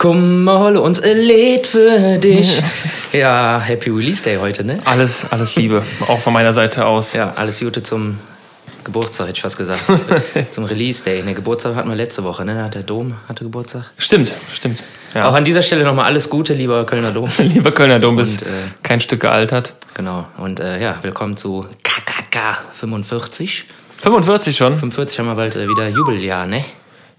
Komm, hole uns ein Lied für dich. Ja, Happy Release Day heute, ne? Alles, alles Liebe, auch von meiner Seite aus. Ja, alles Gute zum Geburtstag, hätte ich fast gesagt. zum Release Day. Ne, Geburtstag hatten wir letzte Woche, ne? Da hat der Dom hatte Geburtstag. Stimmt, stimmt. Ja. Auch an dieser Stelle nochmal alles Gute, lieber Kölner Dom. lieber Kölner Dom, bist äh, kein Stück gealtert. Genau. Und äh, ja, willkommen zu KKK 45. 45 schon? 45 haben wir bald äh, wieder Jubeljahr, ne?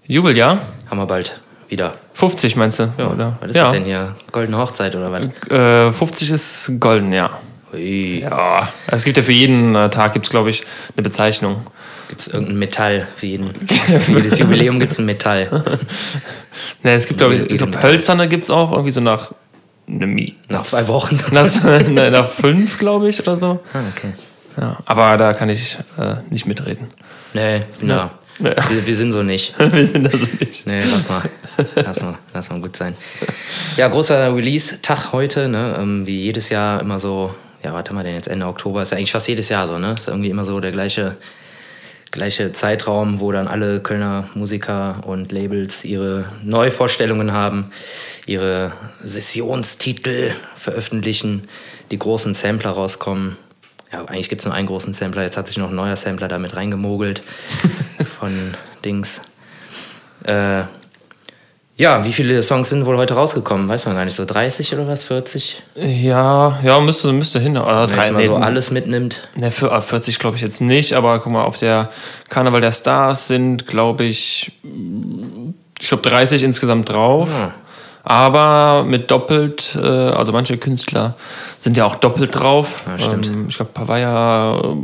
Jubeljahr? Haben wir bald wieder. 50 meinst du? Ja, oder? Was ist ja. das denn hier? Goldene Hochzeit oder was? Äh, 50 ist golden, ja. Ui. Ja, es gibt ja für jeden äh, Tag, gibt es glaube ich, eine Bezeichnung. Gibt es irgendein Metall? Für, jeden, für jedes Jubiläum gibt es ein Metall. ne, es gibt glaube ich, ich glaub, Hölzerne gibt es auch, irgendwie so nach, ne, nach zwei Wochen. Nach, nach fünf, glaube ich, oder so. Ah, okay. Ja, aber da kann ich äh, nicht mitreden. Nee, na. Ja. Nee. Wir, wir, sind so nicht. wir sind da so nicht. Nee, lass mal. Lass mal, lass mal gut sein. Ja, großer Release-Tag heute, ne? Ähm, wie jedes Jahr immer so, ja, warte mal denn jetzt Ende Oktober, ist ja eigentlich fast jedes Jahr so, ne? Ist irgendwie immer so der gleiche, gleiche Zeitraum, wo dann alle Kölner Musiker und Labels ihre Neuvorstellungen haben, ihre Sessionstitel veröffentlichen, die großen Sampler rauskommen ja, eigentlich gibt es nur einen großen Sampler. Jetzt hat sich noch ein neuer Sampler damit reingemogelt von Dings. Äh, ja, wie viele Songs sind wohl heute rausgekommen? Weiß man gar nicht. So 30 oder was? 40? Ja, ja, müsste, müsste hin. Oder Wenn man so alles mitnimmt. Ne, für 40 glaube ich jetzt nicht, aber guck mal, auf der Karneval der Stars sind, glaube ich, ich glaube 30 insgesamt drauf. Ja. Aber mit doppelt, äh, also manche Künstler sind ja auch doppelt drauf. Ja, stimmt. Ähm, ich glaube, Pavaya,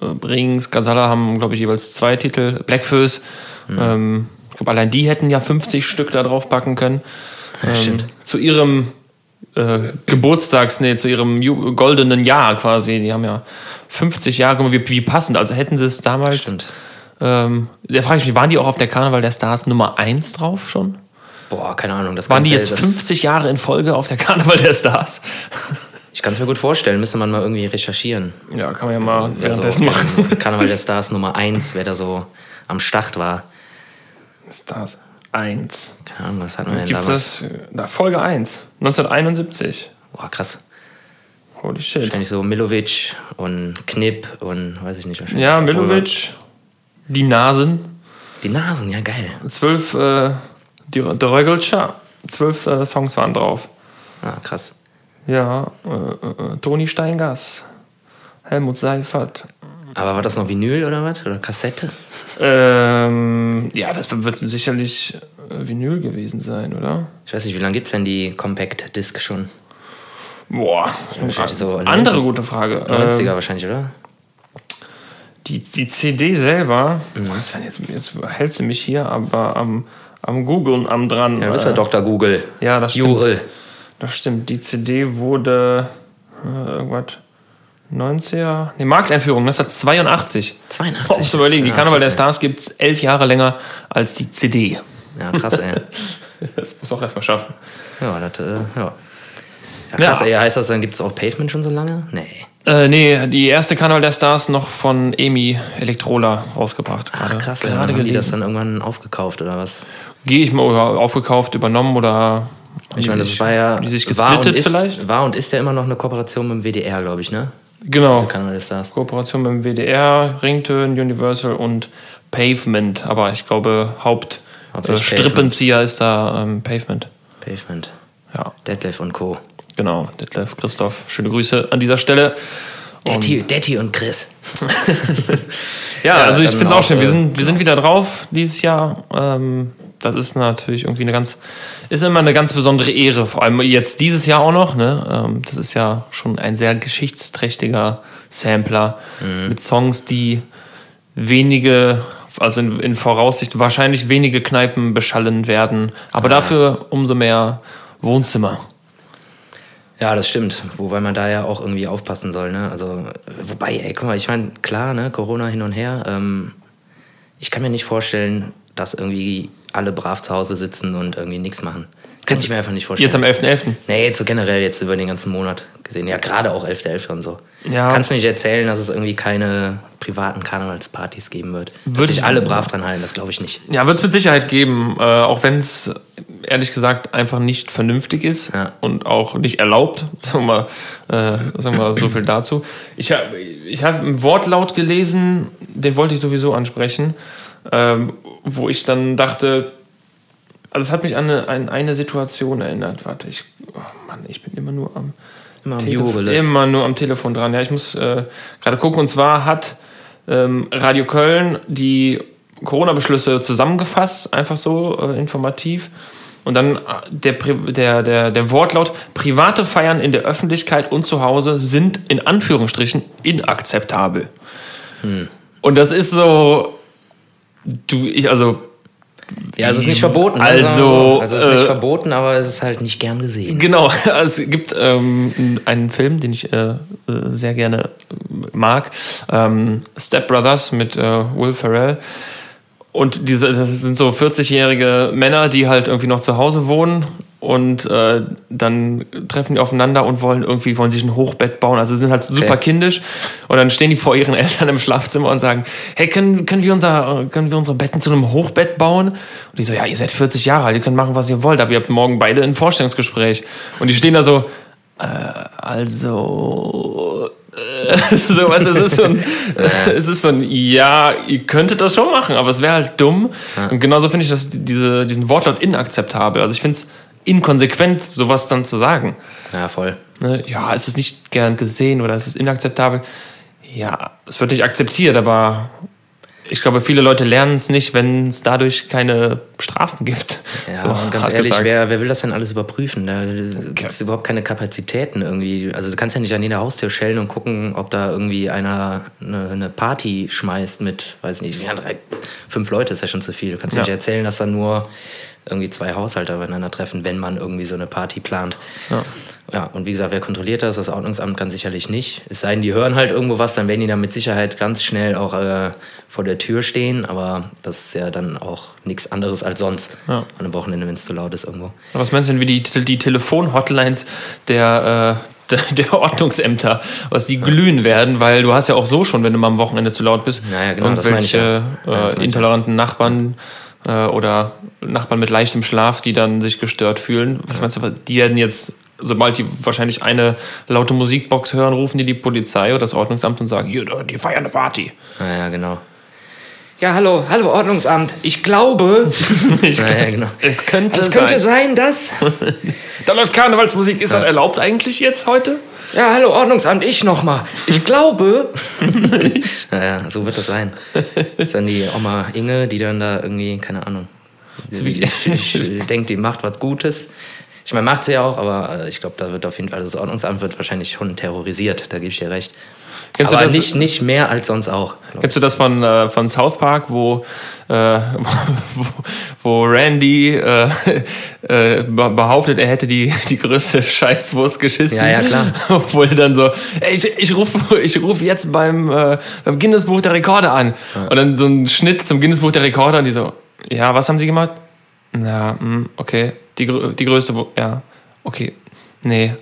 äh, Brings, Gazala haben, glaube ich, jeweils zwei Titel. Blackfoes. Mhm. Ähm, ich glaube, allein die hätten ja 50 Stück da drauf packen können. Ja, ähm, zu ihrem äh, Geburtstags, nee, zu ihrem goldenen Jahr quasi. Die haben ja 50 Jahre, wie, wie passend. Also hätten sie es damals. Stimmt. Ähm, da frage ich mich, waren die auch auf der Karneval der Stars Nummer 1 drauf schon? Boah, keine Ahnung. Das Waren die jetzt 50 Jahre in Folge auf der Karneval der Stars? Ich kann es mir gut vorstellen, müsste man mal irgendwie recherchieren. Ja, kann man ja mal währenddessen so machen. Karneval der Stars Nummer 1, wer da so am Start war. Stars 1. Keine Ahnung, was hat man denn Gibt's damals? Das, da, Folge 1, 1971. Boah, krass. Holy shit. Wahrscheinlich so Milovic und Knipp und weiß ich nicht. Wahrscheinlich ja, Milovic, die Nasen. Die Nasen, ja geil. Zwölf, äh, die, der Rögelscher, zwölf äh, Songs waren drauf. Ah, krass. Ja, äh, äh, Toni Steingas, Helmut Seifert. Aber war das noch Vinyl oder was? Oder Kassette? Ähm, ja, das wird sicherlich äh, Vinyl gewesen sein, oder? Ich weiß nicht, wie lange gibt es denn die Compact Disc schon? Boah, wahrscheinlich so andere gute Frage. 90er ähm, wahrscheinlich, oder? Die, die CD selber, mhm. was, jetzt, jetzt hältst du mich hier aber am, am Googlen am dran. Ja, du bist ja Dr. Google. Ja, das stimmt. Jurel. Das stimmt. Die CD wurde äh, irgendwas 90er. Ne, Markteinführung, 1982. 82. Oh, musst du überlegen, die ja, Karneval der Stars gibt es elf Jahre länger als die CD. Ja, krass, ey. das muss auch erstmal schaffen. Ja, das, äh, ja. ja. krass, ja. ey. Heißt das, dann gibt es auch Pavement schon so lange? Nee. Äh, nee, die erste Karneval der Stars noch von Emi Elektrola rausgebracht. Ach, krass, gerade ja, haben die das dann irgendwann aufgekauft oder was? Gehe ich mal aufgekauft, übernommen oder ich meine, das war ja die sich war und, ist, vielleicht? war und ist ja immer noch eine Kooperation mit dem WDR, glaube ich, ne? Genau. Also Kooperation mit dem WDR, Ringtone, Universal und Pavement. Aber ich glaube, Haupt äh, Strippenzieher ist da ähm, Pavement. Pavement. Ja. Detlef und Co. Genau, Detlef, Christoph. Schöne Grüße an dieser Stelle. Detti, Detti und Chris. ja, ja, also ich finde es auch schön. Wir sind, wir sind wieder drauf dieses Jahr. Ähm, das ist natürlich irgendwie eine ganz, ist immer eine ganz besondere Ehre. Vor allem jetzt dieses Jahr auch noch. Ne? Ähm, das ist ja schon ein sehr geschichtsträchtiger Sampler mhm. mit Songs, die wenige, also in, in, Voraussicht wahrscheinlich wenige Kneipen beschallen werden, aber ja. dafür umso mehr Wohnzimmer. Ja, das stimmt. Wobei man da ja auch irgendwie aufpassen soll. Ne? Also, wobei, ey, guck mal, ich meine, klar, ne, Corona hin und her. Ähm, ich kann mir nicht vorstellen, dass irgendwie alle brav zu Hause sitzen und irgendwie nichts machen. Kann ich mir einfach nicht vorstellen. Jetzt am 11.11.? .11.? Nee, so generell jetzt über den ganzen Monat gesehen. Ja, gerade auch 11.11. .11. und so. Ja. Kannst mir nicht erzählen, dass es irgendwie keine privaten Karnevalspartys geben wird. Würde sich alle brav dran halten, das glaube ich nicht. Ja, wird es mit Sicherheit geben. Äh, auch wenn es ehrlich gesagt einfach nicht vernünftig ist ja. und auch nicht erlaubt. Sagen wir mal, äh, sagen wir so viel dazu. Ich habe ich hab einen Wortlaut gelesen, den wollte ich sowieso ansprechen, ähm, wo ich dann dachte, also es hat mich an eine, an eine Situation erinnert. Warte, ich, oh Mann, ich bin immer nur am immer, am immer nur am Telefon dran. Ja, ich muss äh, gerade gucken. Und zwar hat ähm, Radio Köln die Corona-Beschlüsse zusammengefasst, einfach so äh, informativ. Und dann äh, der, der, der, der Wortlaut, private Feiern in der Öffentlichkeit und zu Hause sind in Anführungsstrichen inakzeptabel. Hm. Und das ist so, du, ich, also ja, es ist nicht verboten. Ne? Also, also es ist nicht äh, verboten, aber es ist halt nicht gern gesehen. Genau, es gibt ähm, einen Film, den ich äh, sehr gerne mag, ähm, Step Brothers mit äh, Will Ferrell. Und diese, das sind so 40-jährige Männer, die halt irgendwie noch zu Hause wohnen und äh, dann treffen die aufeinander und wollen irgendwie wollen sich ein Hochbett bauen. Also sind halt super okay. kindisch und dann stehen die vor ihren Eltern im Schlafzimmer und sagen: Hey, können, können wir unser können wir unsere Betten zu einem Hochbett bauen? Und die so: Ja, ihr seid 40 Jahre alt, ihr könnt machen, was ihr wollt, aber ihr habt morgen beide ein Vorstellungsgespräch. Und die stehen da so: äh, Also so, weißt, es, ist so ein, es ist so ein, ja, ihr könntet das schon machen, aber es wäre halt dumm. Und genauso finde ich das, diese, diesen Wortlaut inakzeptabel. Also ich finde es inkonsequent, sowas dann zu sagen. Ja, voll. Ne? Ja, es ist nicht gern gesehen oder es ist inakzeptabel. Ja, es wird nicht akzeptiert, aber ich glaube, viele Leute lernen es nicht, wenn es dadurch keine Strafen gibt. Ja, so, und ganz ehrlich, wer, wer, will das denn alles überprüfen? Da gibt es überhaupt keine Kapazitäten irgendwie. Also du kannst ja nicht an jeder Haustür schellen und gucken, ob da irgendwie einer eine, eine Party schmeißt mit, weiß nicht, fünf Leute ist ja schon zu viel. Du kannst ja. nicht erzählen, dass da nur irgendwie zwei Haushalte aufeinander treffen, wenn man irgendwie so eine Party plant. Ja. Ja, und wie gesagt, wer kontrolliert das? Das Ordnungsamt kann sicherlich nicht. Es sei denn, die hören halt irgendwo was, dann werden die da mit Sicherheit ganz schnell auch äh, vor der Tür stehen. Aber das ist ja dann auch nichts anderes als sonst ja. an einem Wochenende, wenn es zu laut ist irgendwo. Was meinst du denn, wie die, die Telefon-Hotlines der, äh, der, Ordnungsämter, was die glühen werden, weil du hast ja auch so schon, wenn du mal am Wochenende zu laut bist, ja, genau, irgendwelche ja. äh, intoleranten Nachbarn äh, oder Nachbarn mit leichtem Schlaf, die dann sich gestört fühlen. Was meinst du, die werden jetzt sobald die wahrscheinlich eine laute Musikbox hören, rufen die die Polizei oder das Ordnungsamt und sagen, hier, die feiern eine Party. Naja, genau. Ja, hallo, hallo Ordnungsamt. Ich glaube, ich naja, genau. es könnte, es könnte sein. sein, dass... da läuft Karnevalsmusik. Ist ja. das erlaubt eigentlich jetzt heute? Ja, hallo Ordnungsamt, ich nochmal. Ich glaube... naja, so wird das sein. Das ist dann die Oma Inge, die dann da irgendwie, keine Ahnung... Ich, ich denke, die macht was Gutes. Ich meine, macht sie ja auch, aber äh, ich glaube, da wird auf jeden Fall, das Ordnungsamt wird wahrscheinlich schon terrorisiert, da gebe ich dir recht. Kennst aber du das, nicht, nicht mehr als sonst auch. Kennst du das von, äh, von South Park, wo, äh, wo, wo, Randy äh, äh, behauptet, er hätte die, die größte Scheißwurst geschissen? Ja, ja, klar. Obwohl dann so, ey, ich, ich rufe ich ruf jetzt beim, äh, beim Guinness Buch der Rekorde an. Ja. Und dann so ein Schnitt zum Guinness Buch der Rekorde und die so, ja, was haben sie gemacht? Ja, mm, okay. Die, die größte, ja, okay. Nee.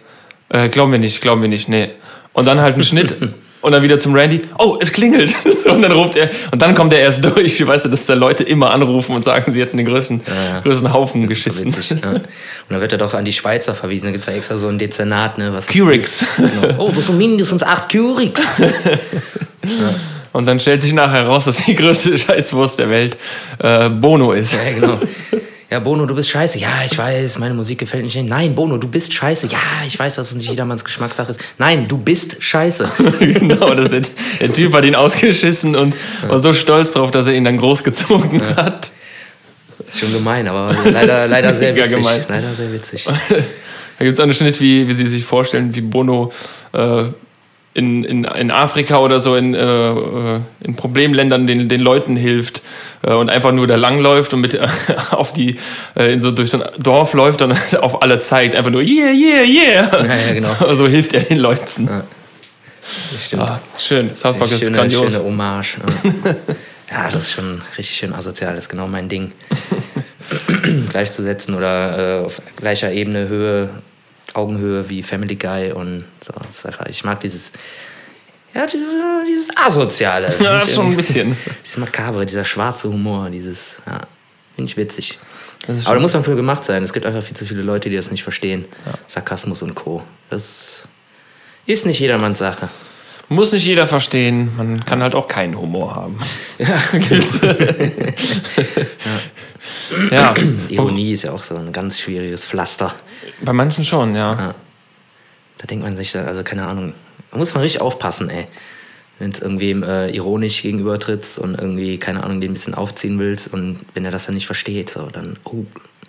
Äh, glauben wir nicht, glauben wir nicht, nee. Und dann halt ein Schnitt und dann wieder zum Randy, oh, es klingelt. und dann ruft er, und dann kommt er erst durch. Weißt du, dass da Leute immer anrufen und sagen, sie hätten den größten, ja, ja. größten Haufen geschissen. Witzig, ja. Und dann wird er doch an die Schweizer verwiesen. Da gibt es ja extra so ein Dezernat. Ne, was Curix. Genau. Oh, das sind mindestens acht Curix. Und dann stellt sich nachher heraus, dass die größte Scheißwurst der Welt äh, Bono ist. Ja, genau. Ja, Bono, du bist scheiße. Ja, ich weiß, meine Musik gefällt nicht. Nein, Bono, du bist scheiße. Ja, ich weiß, dass es nicht jedermanns Geschmackssache ist. Nein, du bist scheiße. genau, das hat, der Typ hat ihn ausgeschissen und war so stolz drauf, dass er ihn dann großgezogen ja. hat. Das ist schon gemein, aber leider, leider sehr witzig. Gemein. Leider sehr witzig. Da gibt es einen Schnitt, wie, wie Sie sich vorstellen, wie Bono äh, in, in, in Afrika oder so in, äh, äh, in Problemländern den, den Leuten hilft und einfach nur da langläuft und mit auf die äh, in so durch so ein Dorf läuft und auf alle zeigt einfach nur yeah yeah yeah ja, ja, genau. so, so, hilft er den Leuten ja. Stimmt. Ah, schön South Park schöne, ist grandios schöne Hommage ja. das ist schon richtig schön asozial das ist genau mein Ding gleichzusetzen oder äh, auf gleicher Ebene Höhe Augenhöhe wie Family Guy und so. Einfach, ich mag dieses, ja, dieses Asoziale. Ja, schon ein bisschen. Dieses Makabre, dieser schwarze Humor, dieses, ja, finde ich witzig. Aber da muss man für gemacht sein. Es gibt einfach viel zu viele Leute, die das nicht verstehen. Ja. Sarkasmus und Co. Das ist nicht jedermanns Sache. Muss nicht jeder verstehen. Man kann halt auch keinen Humor haben. Ja, ja. ja. Ironie ist ja auch so ein ganz schwieriges Pflaster. Bei manchen schon, ja. ja. Da denkt man sich, also keine Ahnung, da muss man richtig aufpassen, ey. Wenn es irgendwem äh, ironisch gegenüber trittst und irgendwie, keine Ahnung, den ein bisschen aufziehen willst und wenn er das dann nicht versteht, so, dann, oh,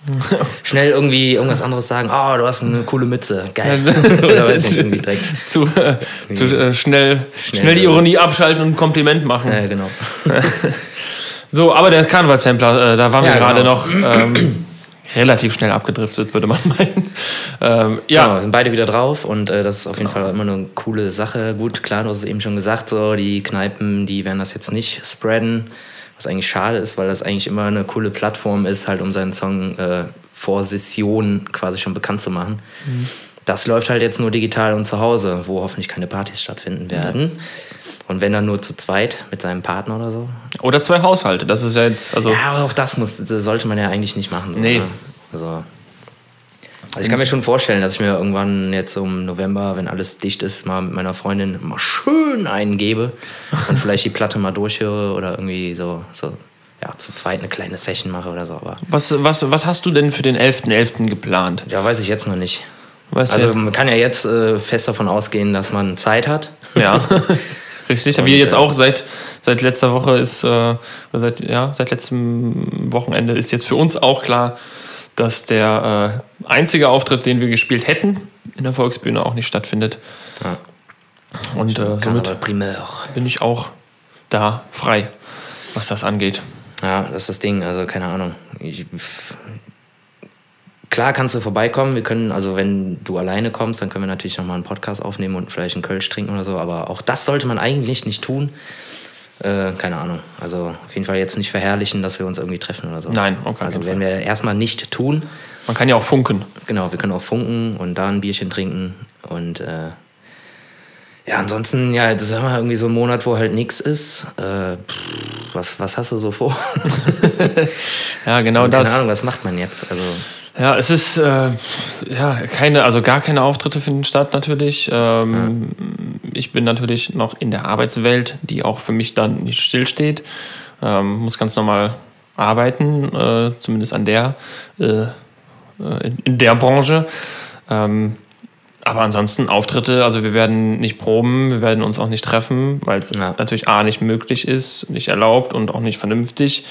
schnell irgendwie irgendwas anderes sagen. Oh, du hast eine coole Mütze. Geil. Oder weiß ich irgendwie direkt. Zu, äh, zu äh, schnell, schnell, schnell, die Ironie abschalten und ein Kompliment machen. Ja, genau. so, aber der Karnevalsampler, äh, da waren ja, wir gerade genau. noch. Ähm, relativ schnell abgedriftet, würde man meinen. Ähm, ja, genau, sind beide wieder drauf und äh, das ist auf jeden genau. Fall immer eine coole Sache. Gut, klar, du hast es eben schon gesagt, so die Kneipen, die werden das jetzt nicht spreaden, was eigentlich schade ist, weil das eigentlich immer eine coole Plattform ist, halt um seinen Song äh, vor Session quasi schon bekannt zu machen. Mhm. Das läuft halt jetzt nur digital und zu Hause, wo hoffentlich keine Partys stattfinden werden. Mhm. Und wenn dann nur zu zweit mit seinem Partner oder so. Oder zwei Haushalte, das ist ja jetzt. Also ja, aber auch das, muss, das sollte man ja eigentlich nicht machen. So, nee. Ne? Also, also ich kann mir schon vorstellen, dass ich mir irgendwann jetzt im November, wenn alles dicht ist, mal mit meiner Freundin mal schön eingebe und vielleicht die Platte mal durchhöre oder irgendwie so, so ja, zu zweit eine kleine Session mache oder so. Aber was, was, was hast du denn für den 11.11. .11. geplant? Ja, weiß ich jetzt noch nicht. Weißt also man kann ja jetzt äh, fest davon ausgehen, dass man Zeit hat. Ja. Richtig, und, wir jetzt äh, auch seit, seit letzter Woche ist, äh, seit, ja, seit letztem Wochenende ist jetzt für uns auch klar, dass der äh, einzige Auftritt, den wir gespielt hätten, in der Volksbühne auch nicht stattfindet. Ja. Und äh, somit bin ich auch da frei, was das angeht. Ja, das ist das Ding. Also keine Ahnung. Ich, klar kannst du vorbeikommen. Wir können, also wenn du alleine kommst, dann können wir natürlich nochmal einen Podcast aufnehmen und vielleicht einen Kölsch trinken oder so. Aber auch das sollte man eigentlich nicht tun. Äh, keine Ahnung. Also auf jeden Fall jetzt nicht verherrlichen, dass wir uns irgendwie treffen oder so. Nein, okay. Also werden wir erstmal nicht tun. Man kann ja auch funken. Genau, wir können auch funken und da ein Bierchen trinken. Und äh, ja, ansonsten, ja, das ist immer irgendwie so ein Monat, wo halt nichts ist. Äh, pff, was, was hast du so vor? ja, genau also, keine das. Keine Ahnung, was macht man jetzt? Also. Ja, es ist äh, ja keine, also gar keine Auftritte finden statt natürlich. Ähm, ja. Ich bin natürlich noch in der Arbeitswelt, die auch für mich dann nicht stillsteht. Ähm, muss ganz normal arbeiten, äh, zumindest an der äh, äh in, in, der Branche. Ähm, aber ansonsten Auftritte, also wir werden nicht proben, wir werden uns auch nicht treffen, weil es ja. natürlich A nicht möglich ist, nicht erlaubt und auch nicht vernünftig.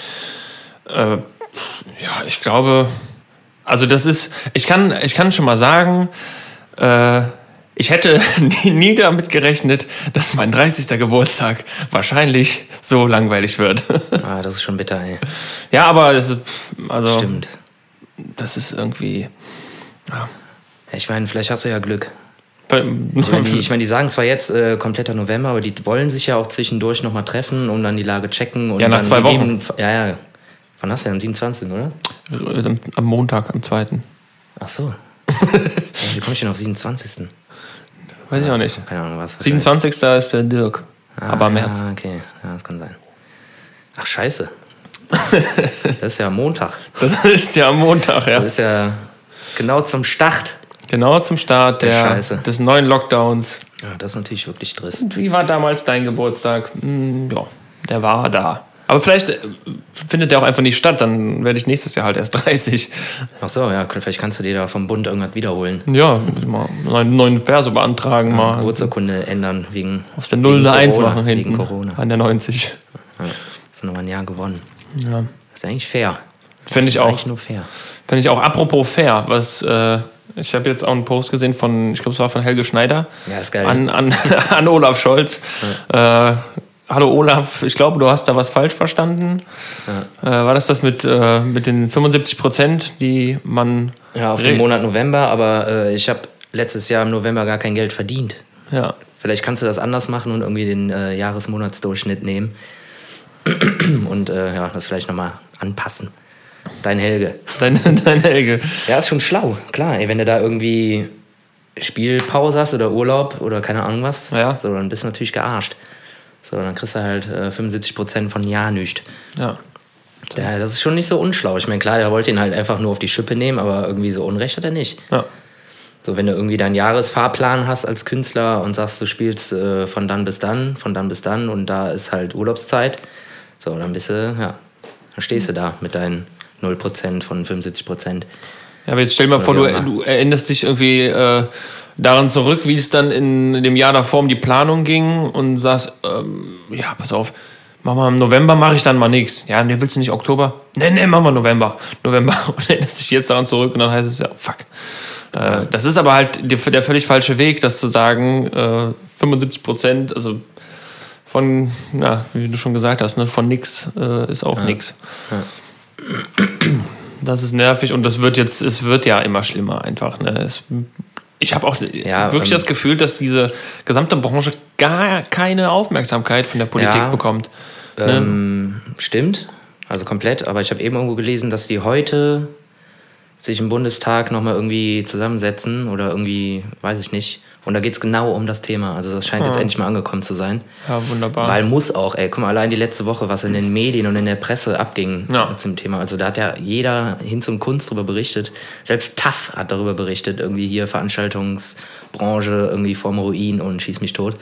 Äh, ja, ich glaube, also das ist, ich kann, ich kann schon mal sagen, äh, ich hätte nie, nie, damit gerechnet, dass mein 30. Geburtstag wahrscheinlich so langweilig wird. Ah, das ist schon bitter, ey. Ja, aber das ist, also, Stimmt. Das ist irgendwie. Ja. Ich meine, vielleicht hast du ja Glück. Ich meine, die, ich mein, die sagen zwar jetzt äh, kompletter November, aber die wollen sich ja auch zwischendurch nochmal treffen, um dann die Lage checken. Und ja, nach zwei Wochen. ja, ja, Wann hast du denn? Am 27., oder? Am Montag, am 2. Ach so. Wie komme ich denn auf 27.? Weiß ich auch nicht. Keine Ahnung, was. 27. ist der Dirk. Ah, aber März. Ja, okay. Ja, das kann sein. Ach, scheiße. Das ist ja Montag. Das ist ja Montag, ja. Das ist ja genau zum Start. Genau zum Start der, des neuen Lockdowns. Ja, das ist natürlich wirklich Stress. Und wie war damals dein Geburtstag? Hm, ja, der war da. Aber vielleicht äh, findet der auch einfach nicht statt, dann werde ich nächstes Jahr halt erst 30. Ach so, ja, vielleicht kannst du dir da vom Bund irgendwas wiederholen. Ja, mal einen neuen Perso beantragen, ja, mal. Geburtsurkunde ändern wegen. Aus der 0 eine 1 machen hinten. Wegen Corona. An der 90. Ja, du nochmal ein Jahr gewonnen. Ja. Das ist eigentlich fair. Finde ich auch. Eigentlich nur fair. Finde ich auch. Apropos fair, was. Äh, ich habe jetzt auch einen Post gesehen von, ich glaube, es war von Helge Schneider. Ja, ist geil. An, an, an Olaf Scholz. Ja. Äh, Hallo Olaf, ich glaube, du hast da was falsch verstanden. Ja. Äh, war das das mit, äh, mit den 75 Prozent, die man. Ja, auf den Monat November, aber äh, ich habe letztes Jahr im November gar kein Geld verdient. Ja. Vielleicht kannst du das anders machen und irgendwie den äh, Jahresmonatsdurchschnitt nehmen und äh, ja, das vielleicht nochmal anpassen. Dein Helge. Dein, dein Helge. Ja, ist schon schlau, klar. Ey, wenn du da irgendwie Spielpause hast oder Urlaub oder keine Ahnung was, ja. so, dann bist du natürlich gearscht. So, dann kriegst du halt äh, 75% von ja nicht. Ja. Ja, das ist schon nicht so unschlau. Ich meine, klar, der wollte ihn halt einfach nur auf die Schippe nehmen, aber irgendwie so Unrecht hat er nicht. Ja. So, wenn du irgendwie deinen Jahresfahrplan hast als Künstler und sagst, du spielst äh, von dann bis dann, von dann bis dann und da ist halt Urlaubszeit, so, dann bist du, ja, dann stehst du da mit deinen 0% von 75%. Ja, aber jetzt stell dir mal vor, du, du, erinnerst dich irgendwie äh, daran zurück, wie es dann in dem Jahr davor um die Planung ging und sagst, ähm, ja, pass auf, mach mal im November mache ich dann mal nichts. Ja, ne, willst du nicht Oktober? Ne, ne, mach mal November. November. Und erinnerst dich jetzt daran zurück und dann heißt es ja, fuck. Äh, das ist aber halt der, der, völlig falsche Weg, das zu sagen, äh, 75 Prozent, also von, na, wie du schon gesagt hast, ne, von nix äh, ist auch ja. nix. Ja. Das ist nervig und das wird jetzt, es wird ja immer schlimmer einfach. Ne? Es, ich habe auch ja, wirklich ähm, das Gefühl, dass diese gesamte Branche gar keine Aufmerksamkeit von der Politik ja, bekommt. Ne? Ähm, stimmt, also komplett. Aber ich habe eben irgendwo gelesen, dass die heute sich im Bundestag nochmal irgendwie zusammensetzen oder irgendwie, weiß ich nicht, und da geht es genau um das Thema. Also das scheint ja. jetzt endlich mal angekommen zu sein. Ja, wunderbar. Weil muss auch, ey, guck mal, allein die letzte Woche, was in den Medien und in der Presse abging ja. zum Thema. Also da hat ja jeder hin zum Kunst darüber berichtet. Selbst TAF hat darüber berichtet, irgendwie hier Veranstaltungsbranche irgendwie vorm Ruin und schieß mich tot.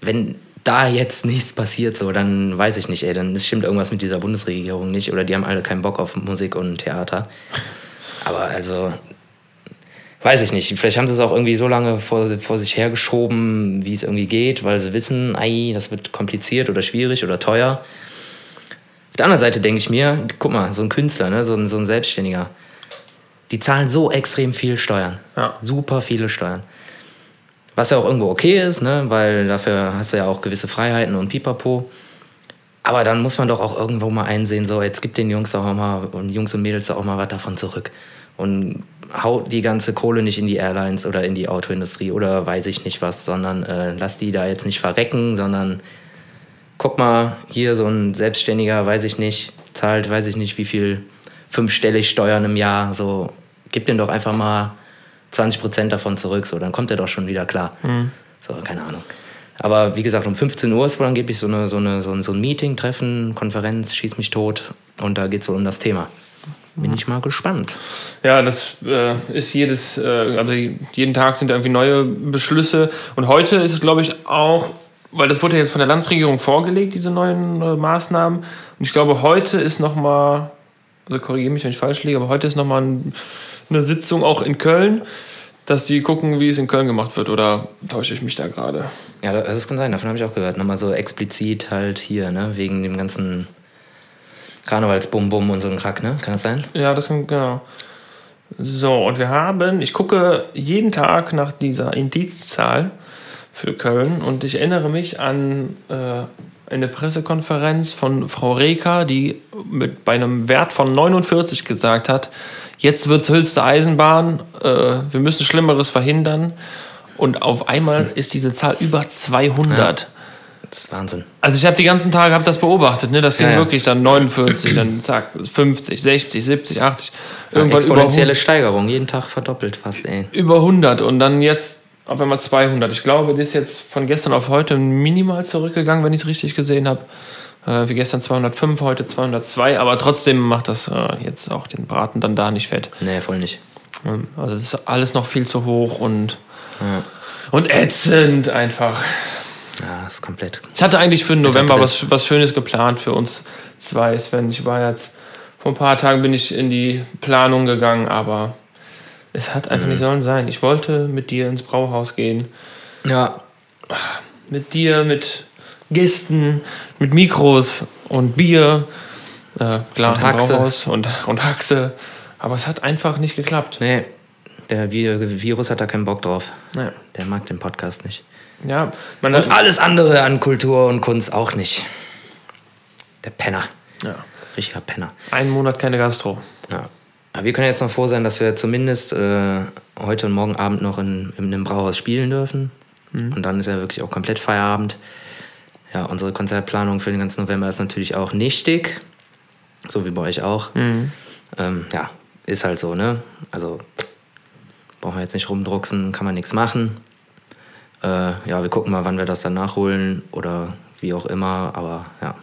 Wenn da jetzt nichts passiert, so, dann weiß ich nicht, ey, dann stimmt irgendwas mit dieser Bundesregierung nicht oder die haben alle keinen Bock auf Musik und Theater. Aber also, weiß ich nicht. Vielleicht haben sie es auch irgendwie so lange vor, vor sich hergeschoben, wie es irgendwie geht, weil sie wissen, ei, das wird kompliziert oder schwierig oder teuer. Auf der anderen Seite denke ich mir, guck mal, so ein Künstler, ne, so, ein, so ein Selbstständiger, die zahlen so extrem viel Steuern. Ja. Super viele Steuern. Was ja auch irgendwo okay ist, ne, weil dafür hast du ja auch gewisse Freiheiten und pipapo. Aber dann muss man doch auch irgendwo mal einsehen, so jetzt gibt den Jungs auch mal und Jungs und Mädels auch mal was davon zurück. Und haut die ganze Kohle nicht in die Airlines oder in die Autoindustrie oder weiß ich nicht was, sondern äh, lass die da jetzt nicht verrecken, sondern guck mal, hier so ein Selbstständiger, weiß ich nicht, zahlt, weiß ich nicht, wie viel fünfstellig Steuern im Jahr, so gib dem doch einfach mal 20 Prozent davon zurück, so dann kommt er doch schon wieder klar. Mhm. So, keine Ahnung. Aber wie gesagt, um 15 Uhr ist wohl angeblich so, eine, so, eine, so, ein, so ein Meeting, Treffen, Konferenz, Schieß mich tot und da geht es wohl um das Thema. Bin ich mal gespannt. Ja, das äh, ist jedes, äh, also jeden Tag sind da irgendwie neue Beschlüsse. Und heute ist es, glaube ich, auch, weil das wurde ja jetzt von der Landesregierung vorgelegt, diese neuen äh, Maßnahmen. Und ich glaube, heute ist nochmal, also korrigiere mich, wenn ich falsch liege, aber heute ist nochmal ein, eine Sitzung auch in Köln, dass sie gucken, wie es in Köln gemacht wird. Oder täusche ich mich da gerade? Ja, das kann sein, davon habe ich auch gehört. Nochmal so explizit halt hier, ne, wegen dem ganzen Karnevalsbum-Bum und so ein Krack, ne? Kann das sein? Ja, das kann, genau. So, und wir haben, ich gucke jeden Tag nach dieser Indizzahl für Köln und ich erinnere mich an äh, eine Pressekonferenz von Frau Reker, die mit, bei einem Wert von 49 gesagt hat, jetzt wird es höchste Eisenbahn, äh, wir müssen Schlimmeres verhindern. Und auf einmal ist diese Zahl über 200. Ja. Das ist Wahnsinn. Also ich habe die ganzen Tage hab das beobachtet, ne? Das ging ja, ja. wirklich dann 49, dann zack, 50, 60, 70, 80. Irgendwann exponentielle über Steigerung, jeden Tag verdoppelt fast, ey. Über 100 und dann jetzt auf einmal 200. Ich glaube, das ist jetzt von gestern auf heute minimal zurückgegangen, wenn ich es richtig gesehen habe. Äh, wie gestern 205, heute 202, aber trotzdem macht das äh, jetzt auch den Braten dann da nicht fett. Nee, voll nicht. Also es ist alles noch viel zu hoch und, ja. und ätzend einfach. Ja, ist komplett. Ich hatte eigentlich für den November was, was Schönes geplant für uns zwei, Sven. Ich war jetzt, vor ein paar Tagen bin ich in die Planung gegangen, aber es hat einfach mhm. nicht sollen sein. Ich wollte mit dir ins Brauhaus gehen. Ja. Mit dir, mit Gästen, mit Mikros und Bier. Äh, klar, und Haxe. Brauhaus und, und Haxe. Aber es hat einfach nicht geklappt. Nee, der Virus hat da keinen Bock drauf. Ja. Der mag den Podcast nicht. Ja, man und alles andere an Kultur und Kunst auch nicht. Der Penner. Ja. Richtiger Penner. Einen Monat keine Gastro. Ja. Aber wir können jetzt noch froh sein, dass wir zumindest äh, heute und morgen Abend noch in, in einem Brauhaus spielen dürfen. Mhm. Und dann ist ja wirklich auch komplett Feierabend. Ja, unsere Konzertplanung für den ganzen November ist natürlich auch nichtig. So wie bei euch auch. Mhm. Ähm, ja, ist halt so, ne? Also brauchen wir jetzt nicht rumdrucksen, kann man nichts machen. Äh, ja, wir gucken mal, wann wir das dann nachholen oder wie auch immer. Aber ja,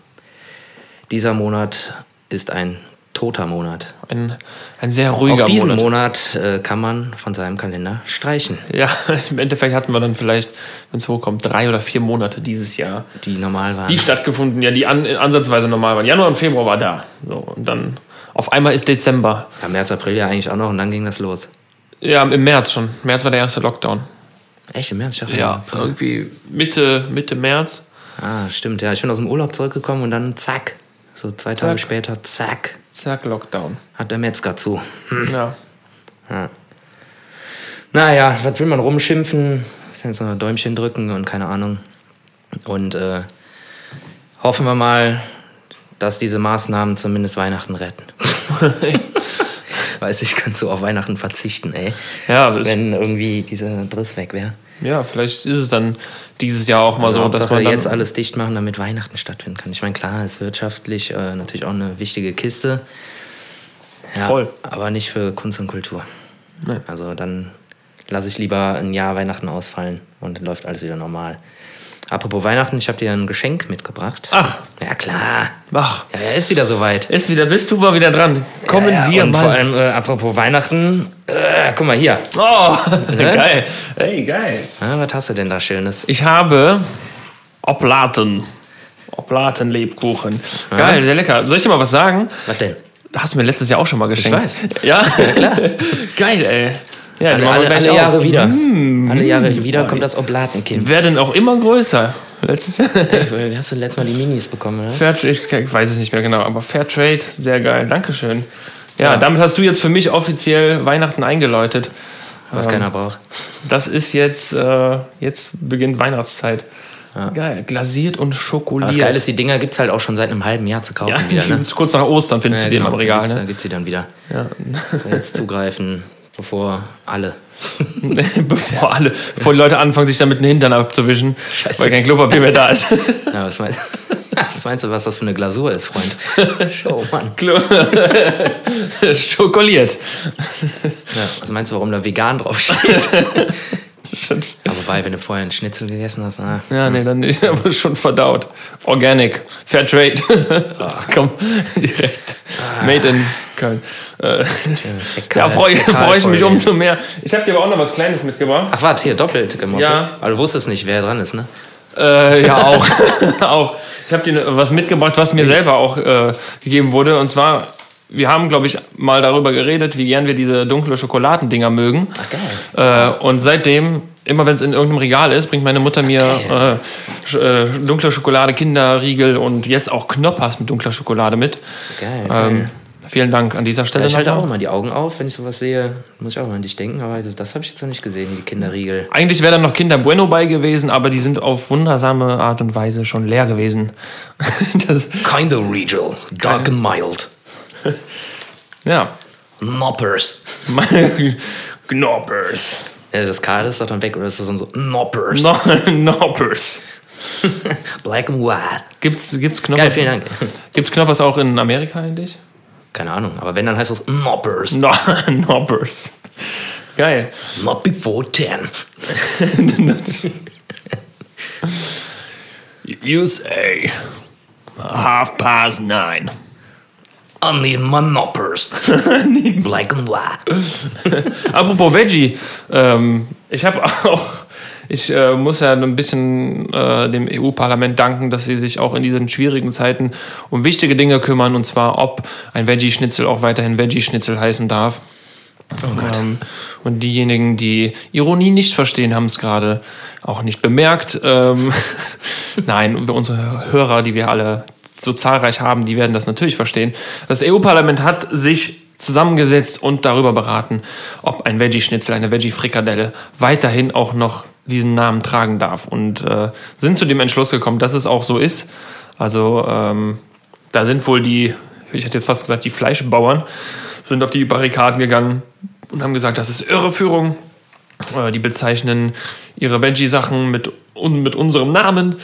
dieser Monat ist ein toter Monat. Ein, ein sehr ruhiger Auch diesen Monat. Monat äh, kann man von seinem Kalender streichen. Ja, im Endeffekt hatten wir dann vielleicht, wenn es hochkommt, drei oder vier Monate dieses Jahr, Die normal waren. die stattgefunden, ja, die an, ansatzweise normal waren. Januar und Februar war da. So, und dann auf einmal ist Dezember. ja, März, April ja eigentlich auch noch und dann ging das los. Ja, im März schon. März war der erste Lockdown. Echt, im März? Ich dachte, Ja, irgendwie Mitte, Mitte März. Ah, stimmt, ja. Ich bin aus dem Urlaub zurückgekommen und dann zack. So zwei Tage Zack. später, zack, Zack, Lockdown. hat der Metzger zu. Ja. Naja, was will man rumschimpfen? Jetzt noch ein Däumchen drücken und keine Ahnung. Und äh, hoffen wir mal, dass diese Maßnahmen zumindest Weihnachten retten. Weiß ich, könnte so auf Weihnachten verzichten, ey. Ja, Wenn irgendwie dieser Driss weg wäre. ja, vielleicht ist es dann dieses Jahr auch mal Also so, dass Hauptsache man dann, jetzt alles dicht machen, damit Weihnachten stattfinden kann. Ich meine, klar, ist wirtschaftlich äh, natürlich auch eine wichtige Kiste. Ja, Voll. Aber nicht für Kunst und Kultur. Nee. Also dann lasse ich lieber ein Jahr Weihnachten ausfallen und dann läuft alles wieder normal. Apropos Weihnachten, ich habe dir ein Geschenk mitgebracht. Ach. Ja, klar. Ach, Ja, er ist wieder soweit. ist wieder, bist du mal wieder dran. Kommen ja, wir und mal. Vor allem, äh, apropos Weihnachten, äh, guck mal hier. Oh, geil. Hey, geil. Ah, was hast du denn da Schönes? Ich habe Oblaten. Oblaten-Lebkuchen. Geil, sehr lecker. Soll ich dir mal was sagen? Was denn? Hast du mir letztes Jahr auch schon mal geschenkt. weiß. Ja, klar. Geil, ey. Ja, Alle, alle, alle auf. Jahre wieder. Alle Jahre wieder kommt das Oblatenkind. Werden auch immer größer. Letztes Jahr. Wie hast du letztes Mal die Minis bekommen, oder? Fairtrade, ich, weiß es nicht mehr genau, aber Fairtrade, sehr geil. Dankeschön. Ja, damit hast du jetzt für mich offiziell Weihnachten eingeläutet. Was keiner braucht. Das ist jetzt, äh, jetzt beginnt Weihnachtszeit. Geil, glasiert und Aber schokoliert. das Geile ist, die Dinger gibt es halt auch schon seit einem halben Jahr zu kaufen ja, wieder, ne? kurz nach Ostern findest du die im Regal. Gibt's, Ne? gibt's die dann wieder. Ja. Jetzt zugreifen, bevor alle. bevor alle, bevor die Leute anfangen, sich damit den Hintern abzuwischen, Scheiße. weil kein Klopapier mehr da ist. Ja, was, meinst, was meinst du, was das für eine Glasur ist, Freund? Show, Mann. Schokoliert. Ja, was meinst du, warum da vegan draufsteht? Aber wobei, wenn du vorher einen Schnitzel gegessen hast, ah, Ja, nee, dann nicht, aber schon verdaut. Organic, Fairtrade. Das kommt direkt. Made in Köln. Äh, ja, freue freu ich mich umso mehr. Ich habe dir aber auch noch was Kleines mitgebracht. Ach, warte, hier, doppelt gemoppelt. Ja. Aber du wusstest nicht, wer dran ist, ne? Äh, ja, auch. auch. Ich habe dir was mitgebracht, was mir selber auch äh, gegeben wurde. Und zwar, wir haben, glaube ich, mal darüber geredet, wie gern wir diese dunkle Schokoladendinger mögen. Ach, geil. Äh, und seitdem, immer wenn es in irgendeinem Regal ist, bringt meine Mutter mir äh, äh, dunkle Schokolade, Kinderriegel und jetzt auch Knoppers mit dunkler Schokolade mit. Geil, geil. Ähm, vielen Dank an dieser Stelle. ich halte auch immer die Augen auf, wenn ich sowas sehe, muss ich auch mal an dich denken, aber das, das habe ich jetzt noch nicht gesehen, die Kinderriegel. Eigentlich wäre da noch Kinder Bueno bei gewesen, aber die sind auf wundersame Art und Weise schon leer gewesen. Kinda Regal, dark and mild. Ja. Noppers. Knoppers. Ja, das K ist doch dann weg, oder ist das dann so Noppers? No Knoppers. Black and white. Gibt's, gibt's Geil, Knoppers? vielen Dank. Gibt's Knoppers auch in Amerika eigentlich? Keine Ahnung, aber wenn, dann heißt es Noppers. No Knoppers. Geil. Not before 10. You say half past nine. I need my Noppers. Black and white. Apropos Veggie, ähm, ich habe auch, ich äh, muss ja ein bisschen äh, dem EU-Parlament danken, dass sie sich auch in diesen schwierigen Zeiten um wichtige Dinge kümmern und zwar, ob ein Veggie-Schnitzel auch weiterhin Veggie-Schnitzel heißen darf. Oh Gott. Ähm, und diejenigen, die Ironie nicht verstehen, haben es gerade auch nicht bemerkt. Ähm, Nein, unsere Hörer, die wir alle so zahlreich haben, die werden das natürlich verstehen. Das EU-Parlament hat sich zusammengesetzt und darüber beraten, ob ein Veggie-Schnitzel, eine Veggie-Frikadelle weiterhin auch noch diesen Namen tragen darf. Und äh, sind zu dem Entschluss gekommen, dass es auch so ist. Also ähm, da sind wohl die, ich hätte jetzt fast gesagt, die Fleischbauern sind auf die Barrikaden gegangen und haben gesagt, das ist Irreführung. Äh, Die bezeichnen ihre Veggie-Sachen mit, un, mit unserem Namen.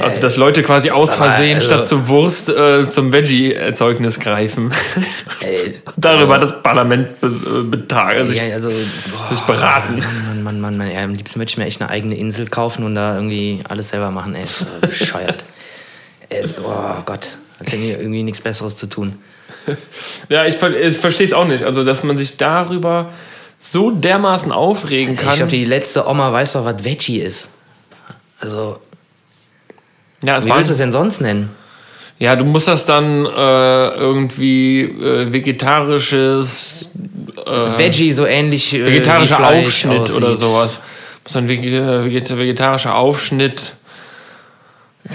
Also, dass Leute quasi aus Versehen also- statt zur Wurst äh, zum Veggie-Erzeugnis greifen. Ey, Darüber hat das Parlament be äh, betagt, also ja, also, boah, sich beraten. Mann, Mann, Mann, Mann. Ja, am liebsten würde ich mir echt eine eigene Insel kaufen und da irgendwie alles selber machen. Ey, ist so bescheuert. Ey, so, oh Gott. Als hätten die irgendwie nichts Besseres zu tun. Ja, ich, ich verstehe es auch nicht. Also, dass man sich darüber so dermaßen aufregen kann. Ich glaube, die letzte Oma weiß doch, was Veggie ist. Also, ja, es wie willst du es denn sonst nennen? ja, du musst das dann äh, irgendwie äh, vegetarisches, Veggie so ähnlich. Äh, vegetarischer Aufschnitt aussieht. oder sowas. Muss dann äh, veget- vegetarischer Aufschnitt.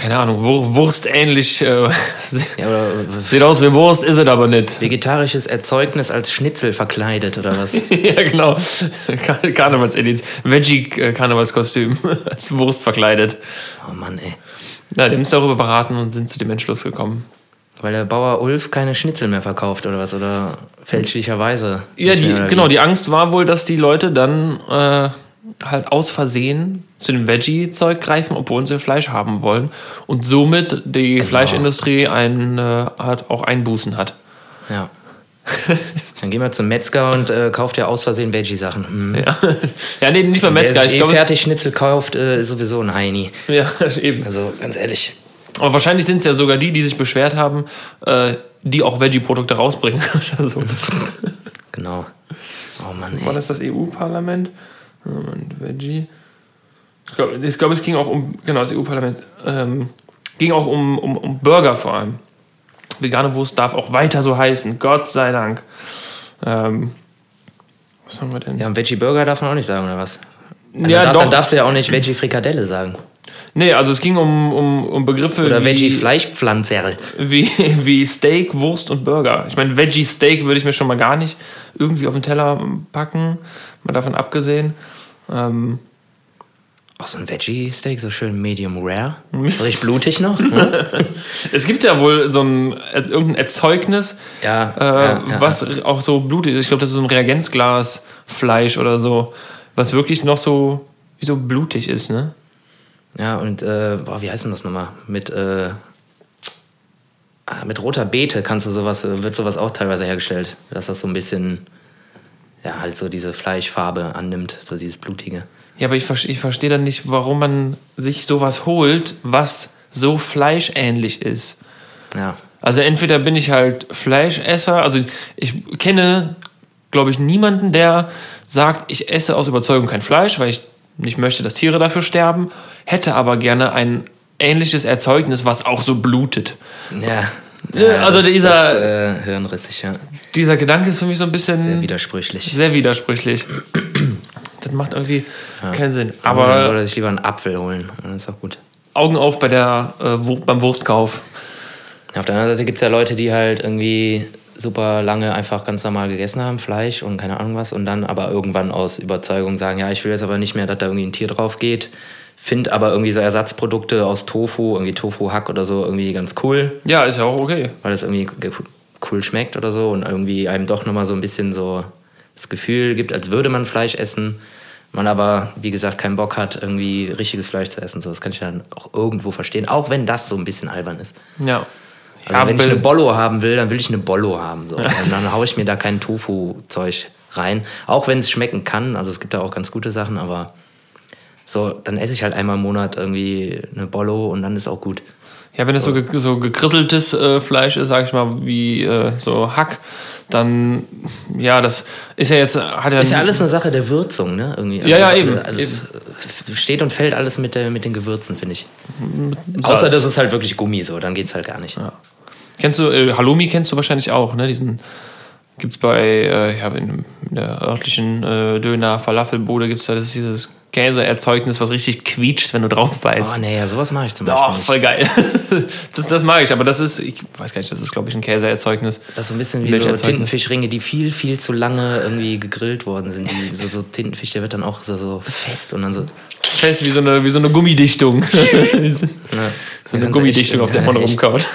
Keine Ahnung, Wur wurstähnlich. Äh, Ja, oder sieht aus wie Wurst, ist es aber nicht. vegetarisches Erzeugnis als Schnitzel verkleidet oder was? ja, genau. Kar Karnevalsedit. Veggie-Karnevalskostüm. Als Wurst verkleidet. Oh Mann, ey. Ja, die haben uns darüber beraten und sind zu dem Entschluss gekommen. Weil der Bauer Ulf keine Schnitzel mehr verkauft oder was? Oder fälschlicherweise. Ja, die, genau, die Angst war wohl, dass die Leute dann äh, halt aus Versehen zu dem Veggie-Zeug greifen, obwohl sie Fleisch haben wollen. Und somit die Genau. Fleischindustrie ein, äh, hat, auch Einbußen hat. Ja. Dann gehen wir zum Metzger und äh, kauft ja aus Versehen Veggie-Sachen. Hm. Ja, ja nee, nicht beim Wer Metzger. sich Ich eh fertig Schnitzel kauft, äh, ist sowieso ein Heini. ja, eben. Also ganz ehrlich. Aber wahrscheinlich sind es ja sogar die, die sich beschwert haben, äh, die auch Veggie-Produkte rausbringen. so. Genau. Oh Mann, War ey. das das EU-Parlament? Moment, Veggie. Ich glaube, glaub, es ging auch um, genau, das EU-Parlament. Ähm, ging auch um, um, um Burger vor allem. Vegane Wurst darf auch weiter so heißen, Gott sei Dank. Ähm, was haben wir denn? Ja, und Veggie-Burger darf man auch nicht sagen, oder was? Dann, Ja, darf, doch. dann darfst du ja auch nicht Veggie-Frikadelle sagen. Nee, also es ging um, um, um Begriffe Oder wie, Veggie-Fleischpflanzerl. wie, wie Steak, Wurst und Burger. Ich meine, Veggie-Steak würde ich mir schon mal gar nicht irgendwie auf den Teller packen, mal davon abgesehen. Ähm, Auch so ein Veggie-Steak, so schön medium rare. Richtig blutig noch. Es gibt ja wohl so ein äh, irgendein Erzeugnis, Ja, äh, ja, ja, was auch so blutig ist. Ich glaube, das ist so ein Reagenzglas Fleisch oder so, was wirklich noch so wie so blutig ist, ne? Ja, und äh, boah, wie heißt denn das nochmal? Mit, äh, ah, mit roter Beete kannst du sowas, äh, wird sowas auch teilweise hergestellt. Dass das so ein bisschen, ja, halt so diese Fleischfarbe annimmt, so dieses Blutige. Ja, aber ich, ver- ich verstehe dann nicht, warum man sich sowas holt, was so fleischähnlich ist. Ja. Also entweder bin ich halt Fleischesser, also ich kenne, glaube ich, niemanden, der sagt, ich esse aus Überzeugung kein Fleisch, weil ich nicht möchte, dass Tiere dafür sterben, hätte aber gerne ein ähnliches Erzeugnis, was auch so blutet. Ja. Ja, also das dieser- Ist, äh, hirnrissig, ja. Dieser Gedanke ist für mich so ein bisschen Sehr widersprüchlich. sehr widersprüchlich. Das macht irgendwie keinen Sinn. Aber dann soll Aber er sich lieber einen Apfel holen. Dann ist auch gut. Augen auf bei der, äh, beim Wurstkauf. Auf der anderen Seite gibt es ja Leute, die halt irgendwie super lange einfach ganz normal gegessen haben, Fleisch und keine Ahnung was, und dann aber irgendwann aus Überzeugung sagen, ja, ich will jetzt aber nicht mehr, dass da irgendwie ein Tier drauf geht. Find aber irgendwie so Ersatzprodukte aus Tofu, irgendwie Tofu-Hack oder so, irgendwie ganz cool, Ja, ist ja auch okay. weil das irgendwie ge- cool schmeckt oder so und irgendwie einem doch nochmal so ein bisschen so das Gefühl gibt, als würde man Fleisch essen. Man aber, wie gesagt, keinen Bock hat, irgendwie richtiges Fleisch zu essen. So, das kann ich dann auch irgendwo verstehen, auch wenn das so ein bisschen albern ist. Ja. Also Ja, wenn ich eine Bollo haben will, dann will ich eine Bollo haben. So. Und dann haue ich mir da kein Tofu-Zeug rein. Auch wenn es schmecken kann. Also es gibt da auch ganz gute Sachen, aber so, dann esse ich halt einmal im Monat irgendwie eine Bollo und dann ist auch gut. Ja, wenn es so, ge so gekrisseltes äh, Fleisch ist, sag ich mal, wie äh, so Hack, dann, ja, das ist ja jetzt, hat ja... Ist ja alles eine Sache der Würzung, ne? Irgendwie. Ja, ja, das- eben, Alles steht und fällt alles mit, der, mit den Gewürzen, finde ich. Salz. Außer das ist halt wirklich Gummi so, dann geht's halt gar nicht. Kennst du, äh, Halloumi kennst du wahrscheinlich auch, ne? Diesen gibt's bei, äh, ja, in, der örtlichen äh, Döner-Falafelbude gibt's da das, dieses Käseerzeugnis, was richtig quietscht, wenn du drauf beißt. Oh nee, ja, sowas mache ich zum Beispiel Oh, voll geil. das, das mag ich, aber das ist, ich weiß gar nicht, das ist, glaube ich, ein Käseerzeugnis. Das ist so ein bisschen wie so. Tintenfischringe, die viel, viel zu lange irgendwie gegrillt worden sind. Die, so, so Tintenfisch, der wird dann auch so, so fest und dann so. Fest wie so eine, wie so eine Gummidichtung. So eine Gummidichtung, echt, auf der man rumkaut.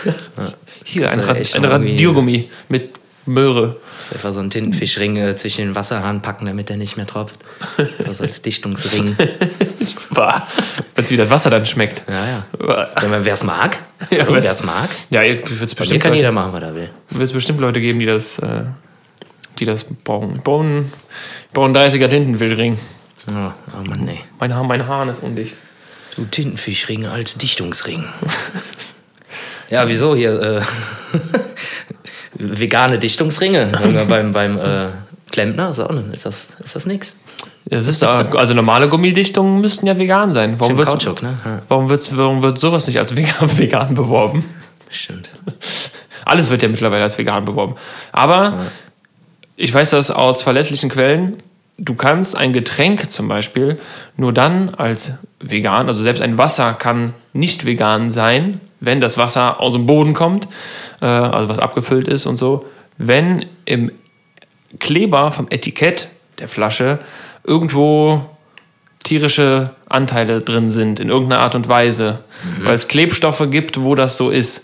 Hier, ein, Rad, ein Radiergummi mit Möhre. Etwa so einen Tintenfischring äh, zwischen den Wasserhahn packen, damit der nicht mehr tropft. Also als Dichtungsring. Wenn es wie das Wasser dann schmeckt. Ja, ja. Bah. Wer es mag, Ja, wer es mag. Ja, wird es mir bestimmt, kann Leute- jeder machen, was er will. wird's bestimmt Leute geben, die das, äh, die das bauen. Ich baue einen, baue einen 30er Tintenfischring. Oh, oh Mann, ey. Mein, mein Hahn ist undicht. Du Tintenfischring als Dichtungsring. Ja, wieso hier? Äh, vegane Dichtungsringe beim, beim äh, Klempner, ist, auch, ist das, ist das nix? Das ist also normale Gummidichtungen müssten ja vegan sein. Warum wird, Kautschuk, ne? Ja. Warum, wird, warum wird sowas nicht als vegan, vegan beworben? Stimmt. Alles wird ja mittlerweile als vegan beworben. Aber ja. ich weiß das aus verlässlichen Quellen. Du kannst ein Getränk zum Beispiel nur dann als vegan, also selbst ein Wasser kann nicht vegan sein, wenn das Wasser aus dem Boden kommt, äh, also was abgefüllt ist und so, wenn im Kleber vom Etikett der Flasche irgendwo tierische Anteile drin sind, in irgendeiner Art und Weise, mhm. weil es Klebstoffe gibt, wo das so ist.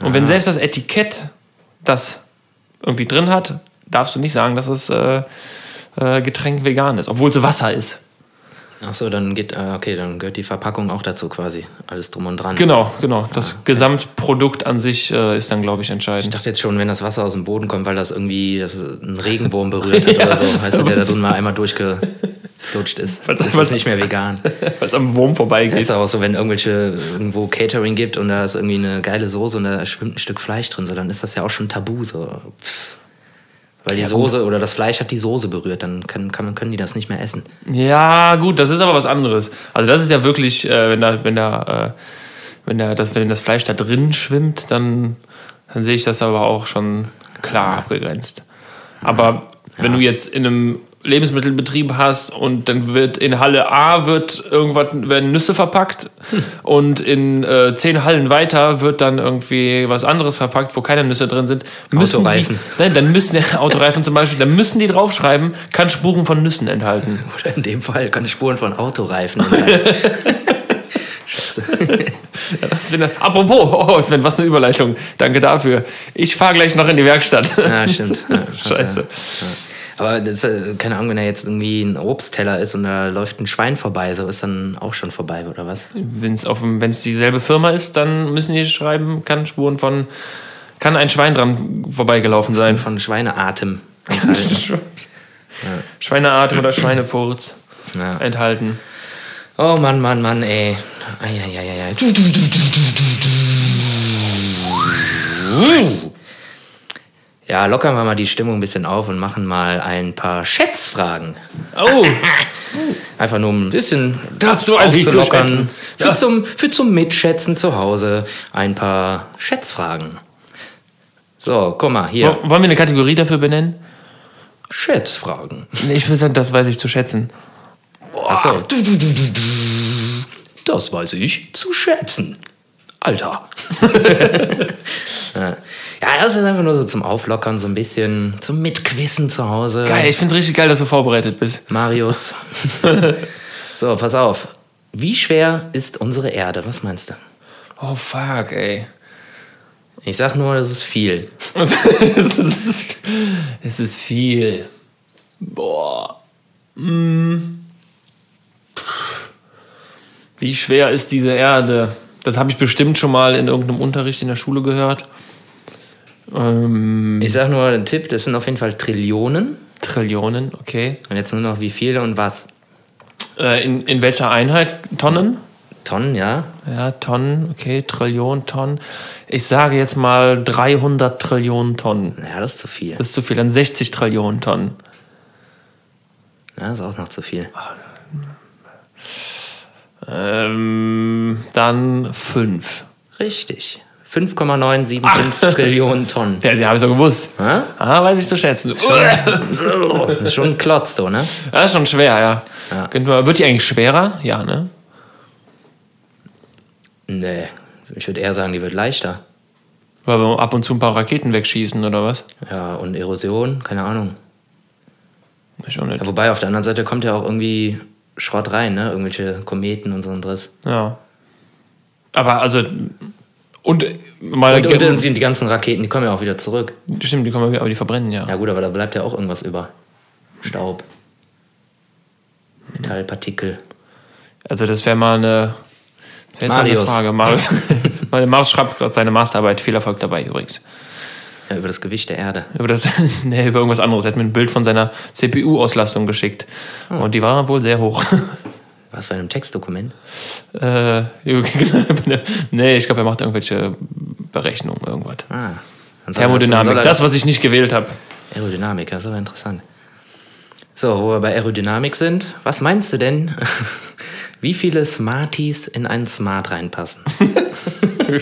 Und Aha. wenn selbst das Etikett das irgendwie drin hat, darfst du nicht sagen, dass das äh, äh, Getränk vegan ist, obwohl es Wasser ist. Achso, dann geht, äh, okay, dann gehört die Verpackung auch dazu quasi. Alles drum und dran. Genau, genau. Das ah, Gesamtprodukt an sich äh, ist dann, glaube ich, entscheidend. Ich dachte jetzt schon, wenn das Wasser aus dem Boden kommt, weil das irgendwie das einen Regenwurm berührt hat ja, oder so, heißt du, der da drin mal einmal durchgeflutscht ist. Weil's, das ist nicht mehr vegan. Weil es am Wurm vorbeigeht. ist auch so, wenn irgendwelche irgendwo Catering gibt und da ist irgendwie eine geile Soße und da schwimmt ein Stück Fleisch drin, so, dann ist das ja auch schon tabu. So. Pff. Weil die ja, Soße gut. oder das Fleisch hat die Soße berührt, dann kann, kann, können die das nicht mehr essen. Ja, gut, das ist aber was anderes. Also das ist ja wirklich, äh, wenn da, wenn da, äh, wenn da das, wenn das Fleisch da drin schwimmt, dann, dann sehe ich das aber auch schon klar abgegrenzt. Aber ja. wenn du jetzt in einem Lebensmittelbetrieb hast und dann wird in Halle A wird irgendwas werden Nüsse verpackt hm. und in äh, zehn Hallen weiter wird dann irgendwie was anderes verpackt, wo keine Nüsse drin sind. Müssen Autoreifen. Die, nein, dann müssen ja, Autoreifen zum Beispiel, dann müssen die draufschreiben, kann Spuren von Nüssen enthalten. Oder in dem Fall kann Spuren von Autoreifen enthalten. Scheiße. apropos, oh Sven, was eine Überleitung. Danke dafür. Ich fahre gleich noch in die Werkstatt. Ja, stimmt. Ja, Scheiße. Ja. Aber das, keine Ahnung, wenn er jetzt irgendwie ein Obstteller ist und da läuft ein Schwein vorbei, so ist dann auch schon vorbei, oder was? Wenn es dieselbe Firma ist, dann müssen die schreiben, kann Spuren von, kann ein Schwein dran vorbeigelaufen sein. Von Schweineatem. Schweineatem oder Schweinefurz ja. enthalten. Oh Mann, Mann, Mann, ey. Eieieiei. Ja, lockern wir mal die Stimmung ein bisschen auf und machen mal ein paar Schätzfragen. Oh! Einfach nur ein bisschen das so also aufzulockern. Für, ja. zum, für zum Mitschätzen zu Hause ein paar Schätzfragen. So, guck mal, hier. Wollen wir eine Kategorie dafür benennen? Schätzfragen. Nee, ich will sagen, das weiß ich zu schätzen. Achso. Das weiß ich zu schätzen. Alter. ja. Das ist einfach nur so zum Auflockern, so ein bisschen zum Mitquissen zu Hause. Geil, ich finde es richtig geil, dass du vorbereitet bist. Marius. so, pass auf. Wie schwer ist unsere Erde? Was meinst du? Oh, fuck, ey. Ich sag nur, das ist viel. es, ist, es ist viel. Boah. Mm. Wie schwer ist diese Erde? Das habe ich bestimmt schon mal in irgendeinem Unterricht in der Schule gehört. Ähm, ich sage nur einen Tipp, das sind auf jeden Fall Trillionen. Trillionen, okay. Und jetzt nur noch wie viele und was? Äh, in, in welcher Einheit? Tonnen? Tonnen, ja. Ja, Tonnen, okay, Trillionen Tonnen. Ich sage jetzt mal 300 Trillionen Tonnen. Ja, das ist zu viel. Das ist zu viel, dann 60 Trillionen Tonnen. Ja, das ist auch noch zu viel. Ähm, dann 5. Richtig. 5,975 Trillionen Tonnen. Ja, sie haben es doch gewusst. Ha? Ah, weiß ich zu schätzen. das ist schon ein Klotz, du, ne? Das ist schon schwer, ja. ja. Wird die eigentlich schwerer? Ja, ne? Nee, ich würde eher sagen, die wird leichter. Weil wir ab und zu ein paar Raketen wegschießen, oder was? Ja, und Erosion, keine Ahnung. Ich auch nicht. Ja, wobei auf der anderen Seite kommt ja auch irgendwie Schrott rein, ne? Irgendwelche Kometen und so Driss. Ja. Aber also und, mal und, und, und, die ganzen Raketen, die kommen ja auch wieder zurück. Stimmt, die kommen aber die verbrennen ja. Ja gut, aber da bleibt ja auch irgendwas über. Staub. Metallpartikel. Also das wäre mal eine, wär Marius. Mal eine Frage. Marius, Marius schreibt gerade seine Masterarbeit. Viel Erfolg dabei übrigens. Ja, über das Gewicht der Erde. Über das, nee, über irgendwas anderes. Er hat mir ein Bild von seiner CPU-Auslastung geschickt. Hm. Und die war wohl sehr hoch. Was bei einem Textdokument? Äh, nee, ich glaube, er macht irgendwelche Berechnung, irgendwas. Ah. Thermodynamik, er- das, was ich nicht gewählt habe. Aerodynamik, das ist aber interessant. So, wo wir bei Aerodynamik sind, was meinst du denn, wie viele Smarties in einen Smart reinpassen?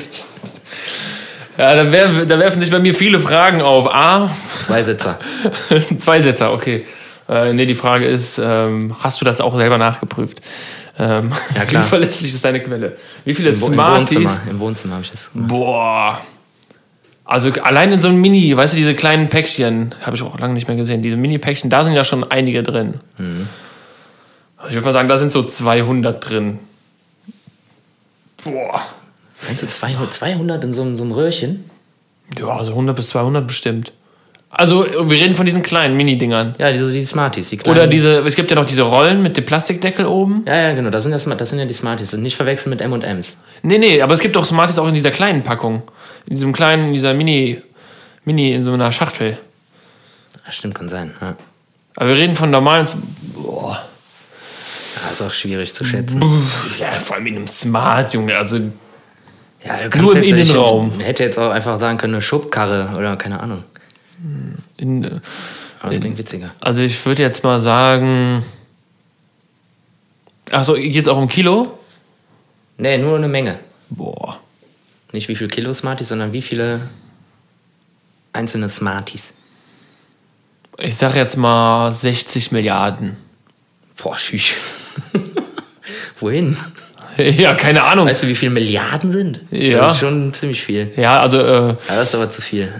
Ja, da, werf, da werfen sich bei mir viele Fragen auf. A, Zwei Sitzer. zwei Sätze, okay. Äh, nee, die Frage ist, ähm, hast du das auch selber nachgeprüft? Ähm, Ja, klar. Wie verlässlich ist deine Quelle? Wie viele Im, Wo- Im Smarties? Wohnzimmer, im Wohnzimmer habe ich das gemacht. Boah. Also allein in so einem Mini, weißt du, diese kleinen Päckchen, habe ich auch lange nicht mehr gesehen. Diese Mini-Päckchen, da sind ja schon einige drin. Mhm. Also ich würde mal sagen, da sind so 200 drin. Boah. Meinst du 200, 200 in so, einem- so einem Röhrchen? Ja, also 100 bis 200 bestimmt. Also wir reden von diesen kleinen Mini-Dingern. Ja, diese, diese Smarties, die kleinen. Oder diese, es gibt ja noch diese Rollen mit dem Plastikdeckel oben. Ja, ja, genau, das sind, ja, das sind ja die Smarties. Nicht verwechseln mit M&M's. Nee, nee, aber es gibt doch Smarties auch in dieser kleinen Packung. In diesem kleinen, in dieser Mini, Mini, in so einer Schachtel. Ah, stimmt, kann sein. Ja. Aber wir reden von normalen. Boah. Ja, ist auch schwierig zu schätzen. Ja, vor allem in einem Smart, Junge. Also, Ja, du Nur im jetzt- ich Innenraum. Hätte jetzt auch einfach sagen können, eine Schubkarre oder keine Ahnung. In, Aber das klingt witziger. also ich würde jetzt mal sagen. Achso, geht es auch um Kilo? Nee, nur eine Menge. Boah. Nicht wie viel Kilo Smarties, sondern wie viele einzelne Smarties. Ich sag jetzt mal 60 Milliarden. Boah, schüch. Wohin? ja, keine Ahnung. Weißt du, wie viele Milliarden sind? Ja. Das ist schon ziemlich viel. Ja, also äh, Ja, das ist aber zu viel.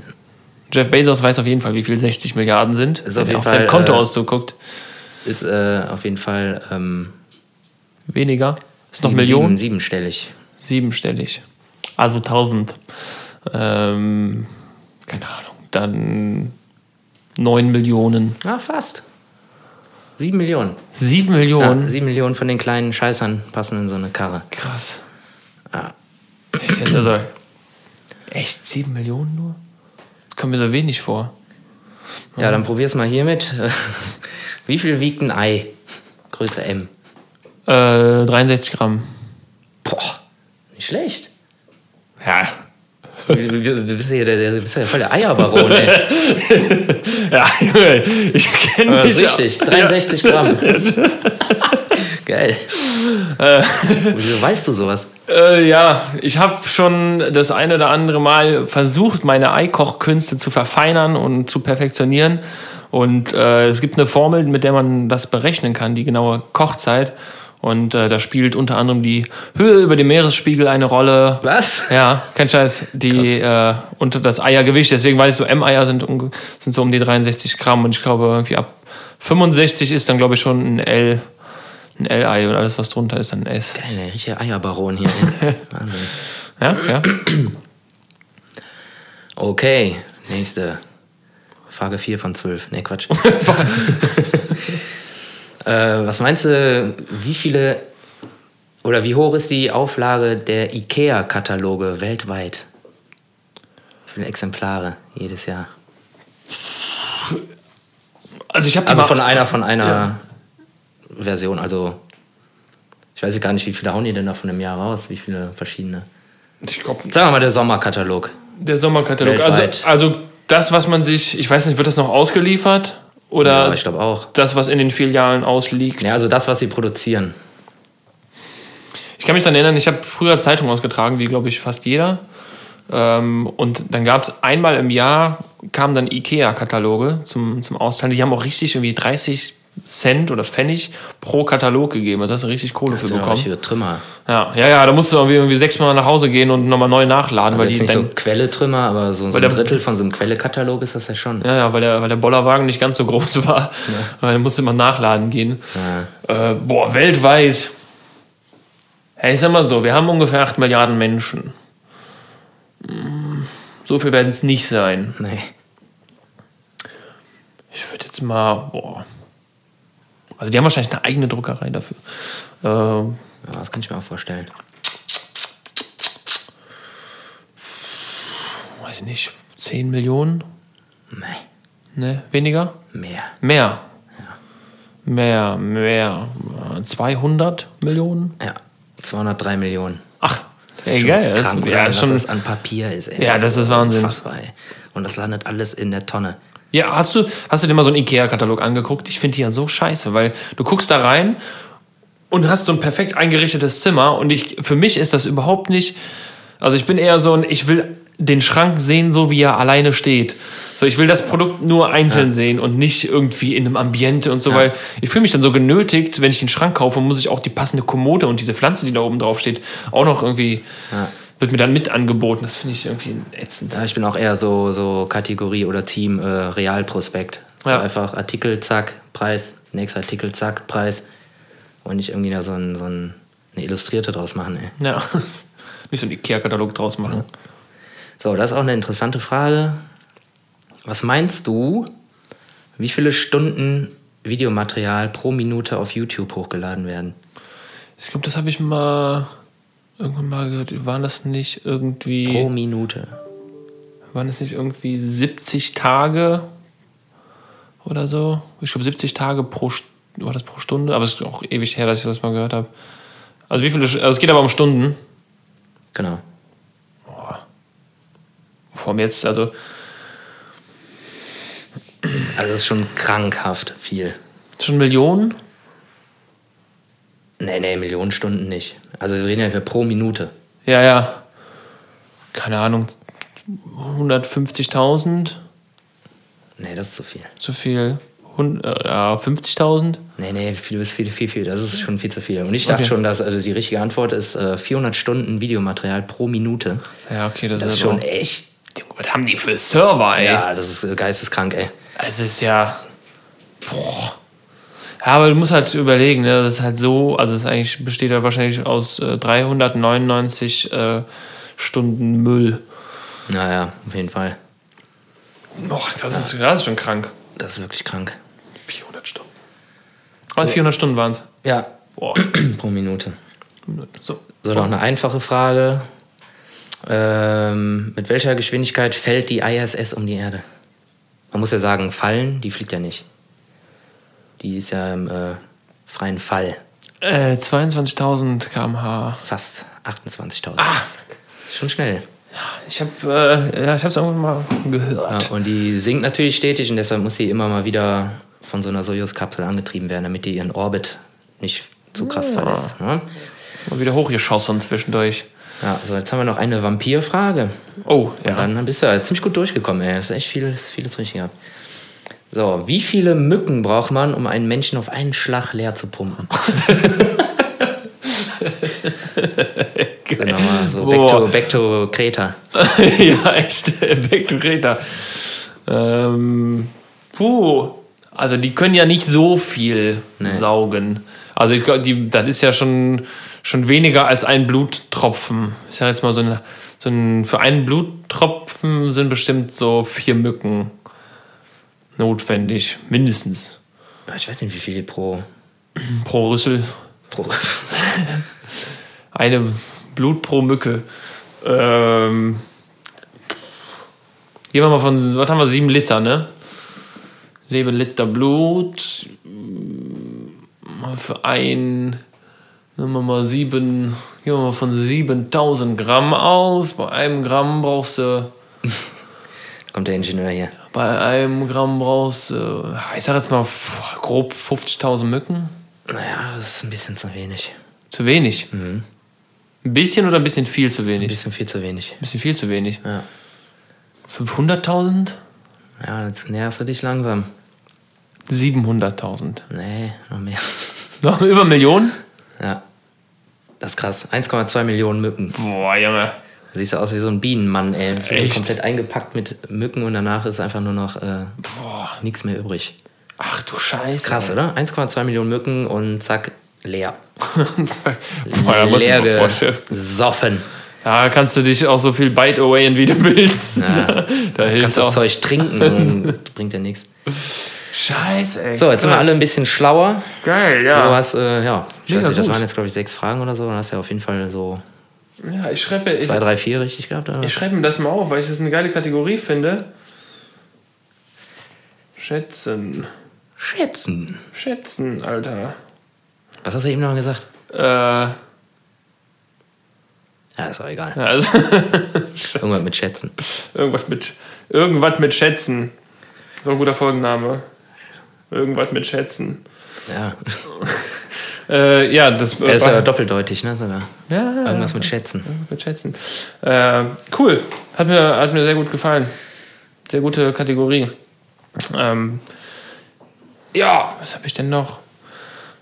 Jeff Bezos weiß auf jeden Fall, wie viel 60 Milliarden sind. Ist wenn auf er jeden auf Fall, sein Konto äh, auszuguckt. Ist äh, auf jeden Fall ähm, Weniger. Ist noch sieben- Millionen? Sieben, siebenstellig. Siebenstellig. Also 1000. Ähm, keine Ahnung. Dann 9 Millionen. Ah, fast. Sieben Millionen. 7 Ja, Millionen? sieben Millionen von den kleinen Scheißern passen in so eine Karre. Krass. Ja. Echt, jetzt also, echt 7 Millionen nur? Kommt mir so wenig vor. Ja, dann probier's mal hiermit. Wie viel wiegt ein Ei? Größe M. Äh, 63 Gramm. Boah, nicht schlecht. Ja. Du, du, du bist ja, der, bist ja voll der Eierbaron, ey. Ja, ich kenne Das mich. ist richtig, 63 Gramm. Geil. Wieso weißt du sowas? Äh, ja, ich habe schon das eine oder andere Mal versucht, meine Eikochkünste zu verfeinern und zu perfektionieren. Und äh, es gibt eine Formel, mit der man das berechnen kann, die genaue Kochzeit. Und äh, da spielt unter anderem die Höhe über dem Meeresspiegel eine Rolle. Was? Ja, kein Scheiß. Die äh, und das Eiergewicht. Deswegen weiß ich so, M-Eier sind, sind so um die 63 Gramm. Und ich glaube, irgendwie ab 65 ist dann, glaube ich, schon ein L. Ein L-Ei und alles, was drunter ist, dann ein S. Geil, der richtige Eierbaron hier. Wahnsinn. Ja, ja. Okay, nächste. Frage 4 von 12. Nee, Quatsch. äh, was meinst du, wie viele oder wie hoch ist die Auflage der IKEA-Kataloge weltweit? Wie viele Exemplare jedes Jahr? Also ich habe Also von einer von einer Version, also ich weiß gar nicht, wie viele hauen die denn da von einem Jahr raus, wie viele verschiedene. ich glaub, Sagen wir mal der Sommerkatalog. der Sommerkatalog. Also, Weltweit. also das, was man sich, ich weiß nicht, wird das noch ausgeliefert? Oder Ja, ich glaube auch. das, was in den Filialen ausliegt? Ja, also das, was sie produzieren. Ich kann mich daran erinnern, ich habe früher Zeitungen ausgetragen, wie glaube ich fast jeder. Ähm, und dann gab es einmal im Jahr, kamen dann IKEA-Kataloge zum, zum Austeilen. Die haben auch richtig irgendwie 30 Cent oder Pfennig pro Katalog gegeben. Also hast du richtig Kohle Das für ja bekommen. richtige Trümmer. Ja, ja, ja, da musst du irgendwie, irgendwie sechsmal nach Hause gehen und nochmal neu nachladen, Also weil jetzt die nicht so Quelle-Trümmer, aber so, so ein der- Drittel von so einem Quelle-Katalog ist das ja schon. Ja, ja, weil der, weil der Bollerwagen nicht ganz so groß war. Weil er musste immer nachladen gehen. Äh, boah, weltweit. Hey, ich sag mal so, wir haben ungefähr 8 Milliarden Menschen. Hm, So viel werden es nicht sein. Nee. Ich würde jetzt mal, boah. Also die haben wahrscheinlich eine eigene Druckerei dafür. Ähm, Ja, das kann ich mir auch vorstellen. weiß ich nicht, 10 Millionen? Nee. Ne, weniger? Mehr. Mehr. Mehr, mehr. Äh, 200 Millionen? Ja. 203 Millionen. Ach, Ey, geil. Das, Krank, ja, was ist schon, das an Papier ist. Ey. Ja, das ist Wahnsinn. Unfassbar, ey. Und das landet alles in der Tonne. Ja, hast du, hast du dir mal so einen Ikea-Katalog angeguckt? Ich finde die ja so scheiße, weil du guckst da rein und hast so ein perfekt eingerichtetes Zimmer und ich, für mich ist das überhaupt nicht, also ich bin eher so ein, ich will den Schrank sehen, so wie er alleine steht. So, ich will das Produkt nur einzeln sehen und nicht irgendwie in einem Ambiente und so, weil ich fühle mich dann so genötigt, wenn ich den Schrank kaufe, muss ich auch die passende Kommode und diese Pflanze, die da oben drauf steht, auch noch irgendwie, wird mir dann mit angeboten. Das finde ich irgendwie ätzend. Ja, ich bin auch eher so, so Kategorie oder Team äh, Realprospekt. So Ja. Einfach Artikel, zack, Preis, nächster Artikel, zack, Preis. Und nicht irgendwie da so, ein, so ein, eine Illustrierte draus machen, ey. Ja, nicht so einen Ikea-Katalog draus machen. So, das ist auch eine interessante Frage. Was meinst du, wie viele Stunden Videomaterial pro Minute auf YouTube hochgeladen werden? Ich glaube, das habe ich mal irgendwann mal gehört. Waren das nicht irgendwie. Pro Minute. Waren das nicht irgendwie 70 Tage oder so? Ich glaube 70 Tage pro war das pro Stunde, aber es ist auch ewig her, dass ich das mal gehört habe. Also wie viele also es geht aber um Stunden. Genau. Vor mir jetzt, also Also das ist schon krankhaft viel. schon Millionen? Nee, nee, Millionen Stunden nicht. Also wir reden ja für pro Minute. Ja, ja. Keine Ahnung. 150.000? Nee, das ist zu viel. Zu viel. Äh, Ja, 50.000? Nee, nee, viel, viel, viel, viel. Das ist schon viel zu viel. Und ich dachte Okay. schon, dass also die richtige Antwort ist äh, 400 Stunden Videomaterial pro Minute. Ja, okay, das, Das ist schon echt. Was haben die für Server, ey? Ja, das ist geisteskrank, ey. Es ist ja. Boah. Ja, aber du musst halt überlegen, ne? das ist halt so, also es eigentlich besteht ja wahrscheinlich aus äh, 399 äh, Stunden Müll. Naja, auf jeden Fall. Boah, das ist, das ist schon krank. Das ist wirklich krank. 400 Stunden. Was, 400 Stunden waren es? Ja, Boah. pro Minute. So. So, noch eine einfache Frage. Ähm, mit welcher Geschwindigkeit fällt die ISS um die Erde? Man muss ja sagen, fallen, die fliegt ja nicht. Die ist ja im äh, freien Fall. Äh, 22.000 km/h. Fast 28.000. Ah. Schon schnell. Ich habe äh, ja, ich es irgendwann mal gehört. Ja, und die sinkt natürlich stetig und deshalb muss sie immer mal wieder von so einer Sojus-Kapsel angetrieben werden, damit die ihren Orbit nicht zu krass verlässt. Ja? Mal wieder hochgeschossen zwischendurch. Ja, so jetzt haben wir noch eine Vampirfrage. Oh, Ja. Dann bist du ja ziemlich gut durchgekommen, ey. Das ist echt vieles, vieles richtig gehabt. So, wie viele Mücken braucht man, um einen Menschen auf einen Schlag leer zu pumpen? genau, so back Boah. to, back to Kreta. ja, echt. Back to Greta. Ähm, puh. Also die können ja nicht so viel Nee. saugen. Also ich glaube, das ist ja schon, schon weniger als ein Bluttropfen. Ich sage jetzt mal so ein, so ein, für einen Bluttropfen sind bestimmt so vier Mücken notwendig, mindestens Ich weiß nicht, wie viele pro. pro Rüssel. pro Eine Blut pro Mücke. Ähm, gehen wir mal von, was haben wir, sieben Liter, ne? Sieben Liter Blut. Mal Für ein, nehmen wir mal sieben, gehen wir mal von 7000 Gramm aus. Bei einem Gramm brauchst du, kommt der Ingenieur hier. Bei einem Gramm brauchst du, ich sag jetzt mal grob 50.000 Mücken. Naja, das ist ein bisschen zu wenig. Zu wenig. Ein bisschen oder ein bisschen viel zu Ein wenig? bisschen viel zu wenig. Ein bisschen viel zu wenig. Ja, 500.000? ja jetzt näherst du dich langsam. 700.000. Nee, noch mehr. Noch über Millionen? Ja. Das ist krass. 1,2 Millionen Mücken. Boah, Junge. Siehst du aus wie so ein Bienenmann, ey. Das Echt? komplett eingepackt mit Mücken und danach ist einfach nur noch äh, nichts mehr übrig. Ach du Scheiße. Krass, oder? 1,2 Millionen Mücken und zack, leer. Boah, ja, muss ich leer mir vorstellen. gesoffen. Da kannst du dich auch so viel bite awayen, wie du willst. Ja. da hilft Kannst das auch. Zeug trinken und bringt ja nichts. Scheiße, ey. So, jetzt sind wir alle ein bisschen schlauer. Geil, Du ja. hast, äh, ja, ich Mega weiß nicht, das waren jetzt, glaube ich, sechs Fragen oder so. Dann hast du ja auf jeden Fall so Ja, ich schreibe ich, zwei, drei, vier richtig gehabt. Oder? ich schreib mir das mal auf, weil ich das eine geile Kategorie finde. Schätzen. Schätzen. Schätzen, Alter. Was hast du eben noch gesagt? Äh, Ja, ist auch egal. Also, Irgendwas mit Schätzen. irgendwas mit, irgendwas mit Schätzen. So ein guter Folgenname. Irgendwas mit Schätzen. Ja, Äh, ja, das er ist ja doppeldeutig, ne? Sogar. ja, ja, Irgendwas mit Schätzen. mit Schätzen. Äh, cool. Hat mir, hat mir sehr gut gefallen. Sehr gute Kategorie. Ähm, ja, was habe ich denn noch?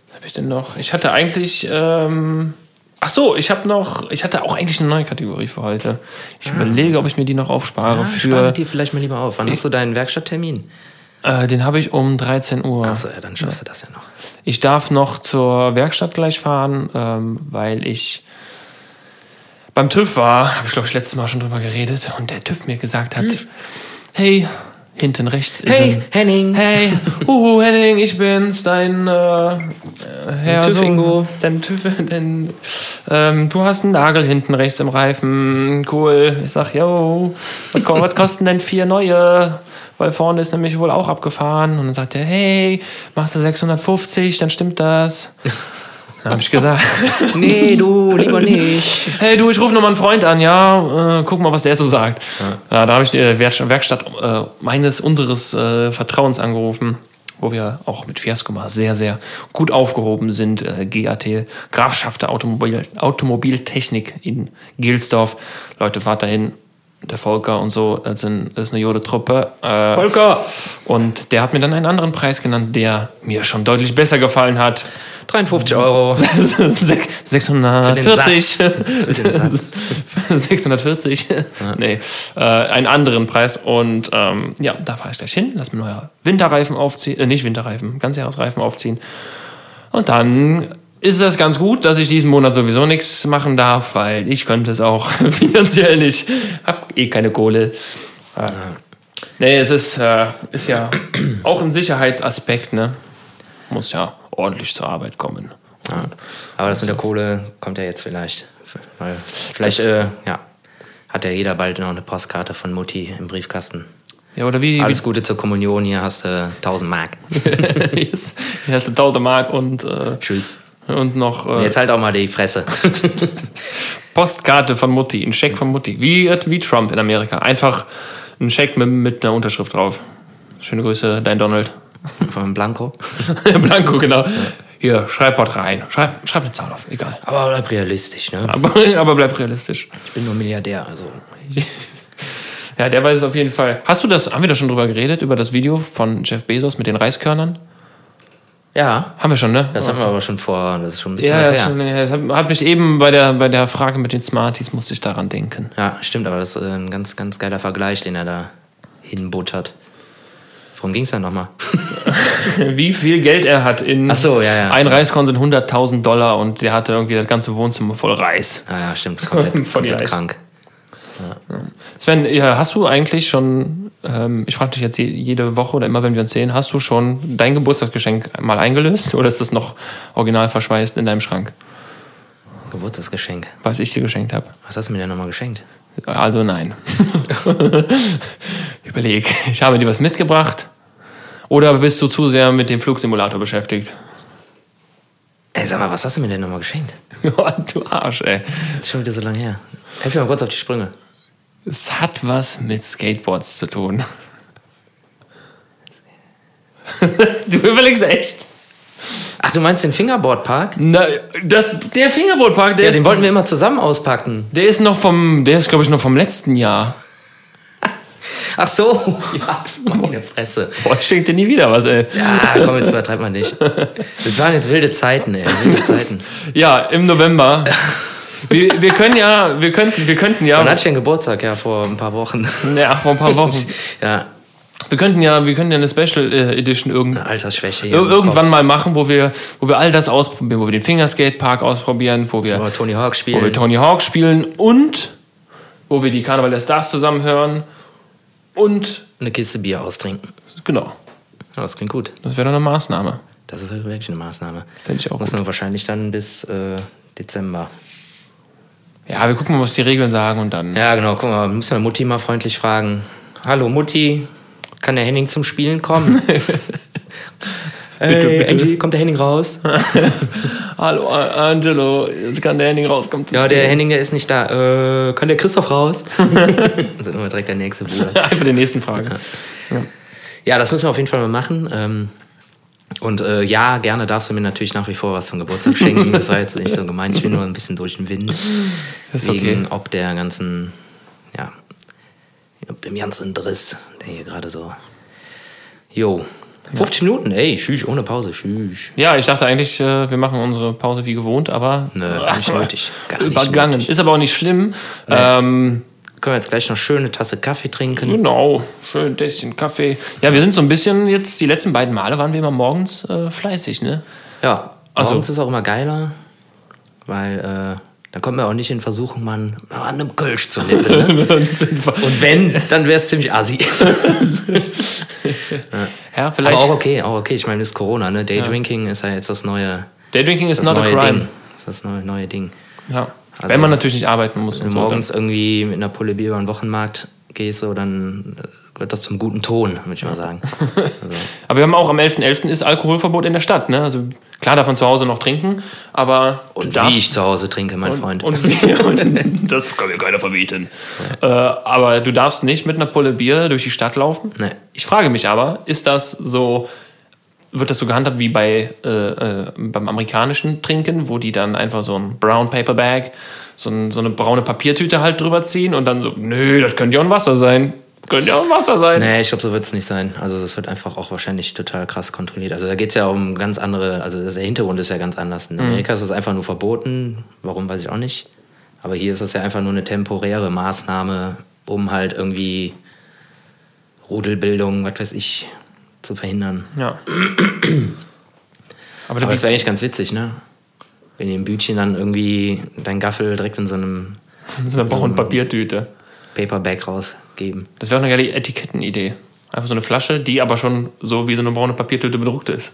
Was habe ich denn noch? Ich hatte eigentlich. Ähm, ach so, ich habe noch. Ich hatte auch eigentlich eine neue Kategorie für heute. Ich überlege, ob ich mir die noch aufspare. Ja, für, spare dir vielleicht mal lieber auf. Wann hast du deinen Werkstatttermin? Äh, den habe ich um 13 Uhr. Achso, ja, dann schaffst du das ja noch. Ich darf noch zur Werkstatt gleich fahren, ähm, weil ich beim TÜV war, habe ich glaube ich letztes Mal schon drüber geredet, und der TÜV mir gesagt hat, hey, hinten rechts ist ein... Henning. Hey, huhu, Henning, ich bin's, dein äh, Herr. So, dein TÜV, dein, ähm, du hast einen Nagel hinten rechts im Reifen, cool. Ich sag, yo, was, was kosten denn vier neue? Weil vorne ist nämlich wohl auch abgefahren. Und dann sagt er, hey, machst du 650, dann stimmt das. Dann habe ich gesagt, Nee, du, lieber nicht. hey du, ich rufe nochmal einen Freund an, ja, äh, guck mal, was der so sagt. Ja. da habe ich die Werk- Werkstatt äh, meines, unseres äh, Vertrauens angerufen, wo wir auch mit Fiasco mal sehr, sehr gut aufgehoben sind. Äh, GAT, Grafschaft der Automobil, Automobiltechnik in Gilsdorf. Leute, fahrt dahin. Der Volker und so, das, sind, das ist eine jode Truppe. Äh, Volker. und der hat mir dann einen anderen Preis genannt, der mir schon deutlich besser gefallen hat. 53 Euro. 640. den Satz. 640. Nee, äh, einen anderen Preis. Und ähm, ja, da fahre ich gleich hin, lass mir neue Winterreifen aufziehen, äh, nicht Winterreifen, Ganzjahresreifen aufziehen. Und dann ist das ganz gut, dass ich diesen Monat sowieso nichts machen darf, weil ich könnte es auch finanziell nicht. Hab eh keine Kohle. Äh, nee, es ist, äh, ist ja auch ein Sicherheitsaspekt, ne? Muss ja ordentlich zur Arbeit kommen. Ja. Aber das mit der Kohle kommt ja jetzt vielleicht. Weil vielleicht äh, ja, hat ja jeder bald noch eine Postkarte von Mutti im Briefkasten. Ja, oder wie, Alles Gute zur Kommunion, hier hast du 1000 Mark. ist, hier hast du 1000 Mark und, äh, Tschüss. und noch äh, Jetzt halt auch mal die Fresse. Postkarte von Mutti, ein Scheck von Mutti. Wie, wie Trump in Amerika. Einfach ein Scheck mit, mit einer Unterschrift drauf. Schöne Grüße, dein Donald. Von Blanco. Blanco, genau. Hier, schreib was rein. Schreib, schreib eine Zahl auf, egal. Aber bleib realistisch, ne? Aber, aber bleib realistisch. Ich bin nur Milliardär, also. Ja, der weiß es auf jeden Fall. Hast du das, haben wir da schon drüber geredet, über das Video von Jeff Bezos mit den Reiskörnern? Ja, Haben wir schon, ne? das haben wir aber schon vor, das ist schon ein bisschen ja, ja, her. schon, ja, das hat, hat mich eben bei der, bei der Frage mit den Smarties, musste ich daran denken. Ja, stimmt, aber das ist äh, ein ganz, ganz geiler Vergleich, den er da hinbuttert. Worum ging es da nochmal? Wie viel Geld er hat in Ach so, ja, ja. ein Reiskorn sind 100.000 Dollar und der hatte irgendwie das ganze Wohnzimmer voll Reis. Ah ja, stimmt, komplett, komplett krank. Sven, ja, hast du eigentlich schon, ähm, ich frage dich jetzt je- jede Woche oder immer, wenn wir uns sehen, hast du schon dein Geburtstagsgeschenk mal eingelöst oder ist das noch original verschweißt in deinem Schrank, Geburtstagsgeschenk. was ich dir geschenkt habe? Was hast du mir denn nochmal geschenkt? Also nein. Überleg, ich habe dir was mitgebracht oder bist du zu sehr mit dem Flugsimulator beschäftigt? Ey, sag mal, was hast du mir denn nochmal geschenkt? du Arsch, ey. Das ist schon wieder so lange her. Helf mir mal kurz auf die Sprünge. Es hat was mit Skateboards zu tun. du überlegst echt? Ach, du meinst den Fingerboardpark? Na, das, der Fingerboardpark, der, Ja, ist, den wollten wir immer zusammen auspacken. der ist noch vom, der ist glaube ich noch vom letzten Jahr. Ach so. Ja, meine Fresse. Boah, ich schenke dir nie wieder was, ey. Ja, komm, jetzt übertreib mal nicht. Das waren jetzt wilde Zeiten, ey. Wilde Zeiten. Ja, im November. Wir, wir können ja, wir könnten, wir könnten ja, Wann hatte ich den Geburtstag? Ja, vor ein paar Wochen. ja, vor ein paar Wochen. Ja, Wir könnten ja, wir könnten ja eine Special äh, Edition irgend, eine Altersschwäche im irgendwann mal machen, wo wir, wo wir all das ausprobieren, wo wir den Fingerskate-Park ausprobieren, wo wir. Wo wir Tony Hawk wo wir spielen. Tony Hawk spielen und wo wir die Karneval der Stars zusammen hören. Und Eine Kiste Bier austrinken. genau, Ja, das klingt gut. das wäre doch eine Maßnahme. Das ist wirklich eine Maßnahme. Fände ich auch Muss nur wahrscheinlich dann bis äh, Dezember. Ja, wir gucken mal, was die Regeln sagen und dann. Ja, genau. Guck mal, müssen wir Mutti mal freundlich fragen. Hallo Mutti, kann der Henning zum Spielen kommen? Hey, bitte, Angie, kommt der Henning raus? Hallo, Angelo, jetzt kann der Henning raus, kommt Ja, der Spiel. Henning, der ist nicht da. Äh, kann der Christoph raus? Dann sind wir direkt der nächste Bruder. Einfach die nächsten Frage. Ja. ja. das müssen wir auf jeden Fall mal machen. Ähm, und äh, ja, gerne darfst du mir natürlich nach wie vor was zum Geburtstag schenken. Das war jetzt nicht so gemeint. Ich bin nur ein bisschen durch den Wind. Ist wegen okay. ob der ganzen, ja, ob dem ganzen Driss, der hier gerade so. Jo, 50 ja. Minuten, ey, tschüss, ohne Pause, tschüss. Ja, ich dachte eigentlich, äh, wir machen unsere Pause wie gewohnt, aber. Nö, nicht nötig. Gar nicht übergangen. Nötig. Ist aber auch nicht schlimm. Nee. Ähm, können wir jetzt gleich noch schöne Tasse Kaffee trinken. Genau, schön Tässchen Kaffee. Ja, wir sind so ein bisschen jetzt, die letzten beiden Male waren wir immer morgens äh, fleißig, ne? Ja, also, morgens ist auch immer geiler, weil äh, da kommt man auch nicht in Versuchung, man an einem Kölsch zu nippen. Ne? Und wenn, dann wäre es ziemlich assi. ja. vielleicht. Aber auch okay, auch okay. Ich meine, es ist Corona, ne? Daydrinking ja. ist ja jetzt das neue. Daydrinking ist not a crime. Ding. Das ist das neue, neue Ding. Ja. Also, Wenn man natürlich nicht arbeiten muss. Wenn du morgens dann. irgendwie mit einer Pulle Bier über den Wochenmarkt gehst, so, dann gehört das zum guten Ton, würde ich mal sagen. Also. aber wir haben auch am 11.11. .11. ist Alkoholverbot in der Stadt. Ne? Also klar darf man zu Hause noch trinken, aber. Und wie ich zu Hause trinke, mein und, Freund. Und, und, das kann mir keiner verbieten. Ja. Äh, aber du darfst nicht mit einer Pulle Bier durch die Stadt laufen. Nee. Ich frage mich aber, ist das so wird das so gehandhabt wie bei, äh, äh, beim amerikanischen Trinken, wo die dann einfach so ein Brown Paper Bag, so, ein, so eine braune Papiertüte halt drüber ziehen und dann so, nö, das könnte ja ein Wasser sein. Könnte ja auch Wasser sein. Nee, ich glaube, so wird es nicht sein. Also das wird einfach auch wahrscheinlich total krass kontrolliert. Also da geht es ja um ganz andere, also der Hintergrund ist ja ganz anders. In mhm. Amerika mhm. ist es einfach nur verboten. Warum, weiß ich auch nicht. Aber hier ist es ja einfach nur eine temporäre Maßnahme, um halt irgendwie Rudelbildung, was weiß ich, zu verhindern. Ja. Aber, Aber das wäre eigentlich ganz witzig, ne? Wenn ihr im Bütchen dann irgendwie dein Gaffel direkt in so einem. so einer so Papiertüte. Paperback rausgeben. Das wäre auch eine geile Etikettenidee. Einfach so eine Flasche, die aber schon so wie so eine braune Papiertüte bedruckt ist.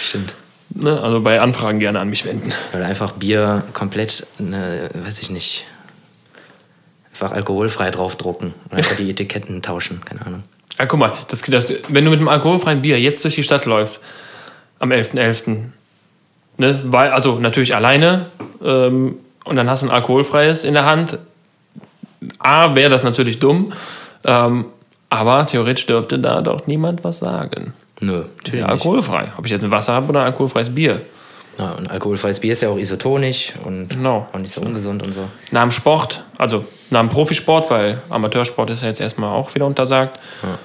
Stimmt. Ne? Also bei Anfragen gerne an mich wenden. Oder einfach Bier komplett, ne, weiß ich nicht, einfach alkoholfrei draufdrucken. Und einfach die Etiketten tauschen, keine Ahnung. Ja, guck mal, das, das, wenn du mit einem alkoholfreien Bier jetzt durch die Stadt läufst, am 11.11., .11., ne, weil, also natürlich alleine, ähm, und dann hast du ein alkoholfreies in der Hand. A, wäre das natürlich dumm, ähm, aber theoretisch dürfte da doch niemand was sagen. Nö, natürlich. Ja alkoholfrei. Ob ich jetzt ein Wasser habe oder ein alkoholfreies Bier. Ja, und alkoholfreies Bier ist ja auch isotonisch und genau. auch nicht so ungesund und so. Nach dem Sport, also nach dem Profisport, weil Amateursport ist ja jetzt erstmal auch wieder untersagt. Ja.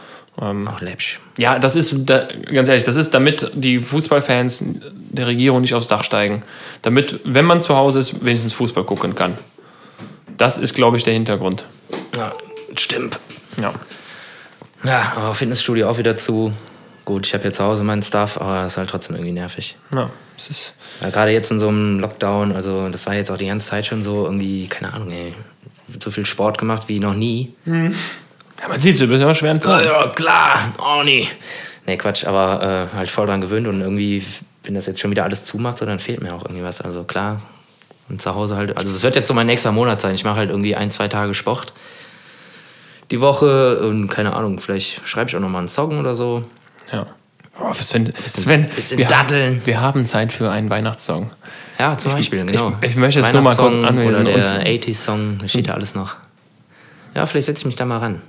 Ähm, auch läppsch. Ja, das ist, da, ganz ehrlich, das ist, damit die Fußballfans der Regierung nicht aufs Dach steigen. Damit, wenn man zu Hause ist, wenigstens Fußball gucken kann. Das ist, glaube ich, der Hintergrund. Ja, stimmt. Ja. Ja, aber Fitnessstudio auch wieder zu. Gut, ich habe hier zu Hause meinen Stuff, aber das ist halt trotzdem irgendwie nervig. Ja, es ist. Ja, gerade jetzt in so einem Lockdown, also das war jetzt auch die ganze Zeit schon so irgendwie, keine Ahnung, ey, so viel Sport gemacht wie noch nie. Mhm. Ja, man sieht es, du bist ja schwer in Form. Ja, klar, oh nee. Nee, Quatsch, aber äh, halt voll dran gewöhnt und irgendwie, wenn das jetzt schon wieder alles zumacht, so, dann fehlt mir auch irgendwie was. Also klar, und zu Hause halt, also es wird jetzt so mein nächster Monat sein. Ich mache halt irgendwie ein, zwei Tage Sport die Woche und keine Ahnung, vielleicht schreibe ich auch nochmal einen Song oder so. Ja. Oh, Sven, Sven bisschen wir, daddeln. wir haben Zeit für einen Weihnachtssong. Ja, zum Beispiel, genau. Ich, ich möchte es nur mal kurz anwesen. Oder der 80-Song, da steht da alles noch. Ja, vielleicht setze ich mich da mal ran.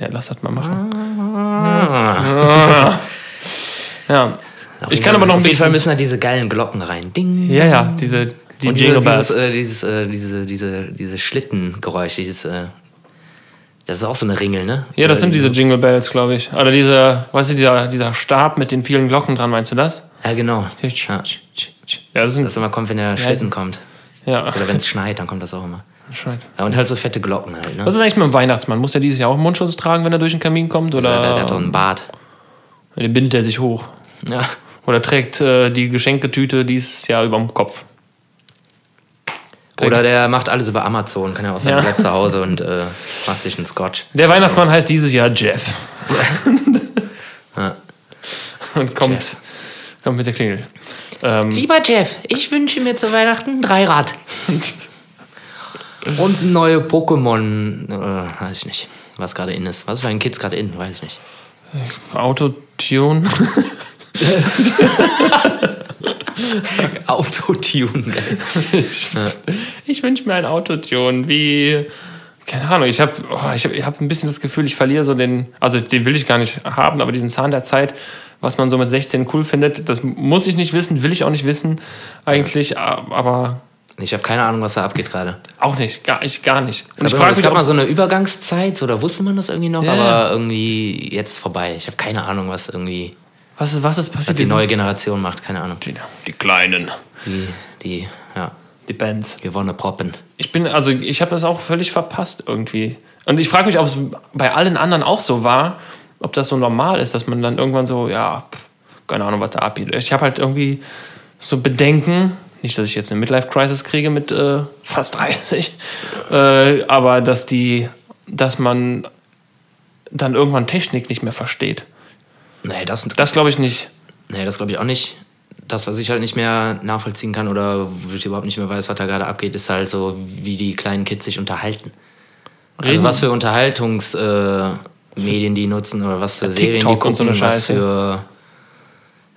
Ja, lass das mal machen. Ah. Ja. Ich kann aber noch ein bisschen. Auf jeden Fall müssen da diese geilen Glocken rein. Ding. Ja, ja, diese. Die Und diese, dieses, äh, dieses, äh, diese, diese, diese Schlittengeräusche, dieses. Äh, das ist auch so eine Ringel, ne? Ja, das sind diese Jingle Bells, glaube ich. Oder dieser, was ist dieser, dieser Stab mit den vielen Glocken dran, meinst du das? Ja, genau. Ja. Das, sind, das immer kommt, wenn der Schlitten ja, kommt. Ja. Oder wenn es schneit, dann kommt das auch immer. Ja, und halt so fette Glocken halt. Ne? Was ist eigentlich mit dem Weihnachtsmann? Muss der dieses Jahr auch Mundschutz tragen, wenn er durch den Kamin kommt? Oder? Also, der, der hat doch einen Bart. Den bindet er sich hoch. Ja. Oder trägt äh, die Geschenketüte dieses Jahr über dem Kopf. Oder der macht alles über Amazon, kann ja auch sein, ja. bleibt zu Hause und äh, macht sich einen Scotch. Der Weihnachtsmann heißt dieses Jahr Jeff. ja. Und kommt, kommt mit der Klingel. Ähm, Lieber Jeff, ich wünsche mir zu Weihnachten ein Dreirad. Und neue Pokémon, äh, weiß ich nicht, was gerade in ist. Was ist bei den Kids gerade in, weiß ich nicht. Autotune. Autotune. ich wünsche mir ein Autotune, wie keine Ahnung, ich habe oh, ich hab, ich hab ein bisschen das Gefühl, ich verliere so den, also den will ich gar nicht haben, aber diesen Zahn der Zeit, was man so mit 16 cool findet, das muss ich nicht wissen, will ich auch nicht wissen eigentlich, aber ich habe keine Ahnung, was da abgeht gerade. Auch nicht, gar, ich, gar nicht. Und ich, ich frage mich, gab mal so eine Übergangszeit, oder wusste man das irgendwie noch, ja. aber irgendwie jetzt vorbei. Ich habe keine Ahnung, was irgendwie. Was, was ist passiert? Was die neue Generation macht, keine Ahnung. Die, die Kleinen. Die, die, ja. Die Bands. Wir wollen Proppen. Ich bin, also ich habe das auch völlig verpasst irgendwie. Und ich frage mich, ob es bei allen anderen auch so war, ob das so normal ist, dass man dann irgendwann so, ja, keine Ahnung, was da abgeht. Ich habe halt irgendwie so Bedenken, nicht, dass ich jetzt eine Midlife-Crisis kriege mit äh, fast 30, äh, aber dass die, dass man dann irgendwann Technik nicht mehr versteht. Nee, das, das glaube ich nicht. Nee, das glaube ich auch nicht. Das, was ich halt nicht mehr nachvollziehen kann oder wo ich überhaupt nicht mehr weiß, was da gerade abgeht, ist halt so, wie die kleinen Kids sich unterhalten. Also Reden. Also was für Unterhaltungsmedien äh, die nutzen oder was für ja, Serien TikTok die gucken, und so eine Scheiße. was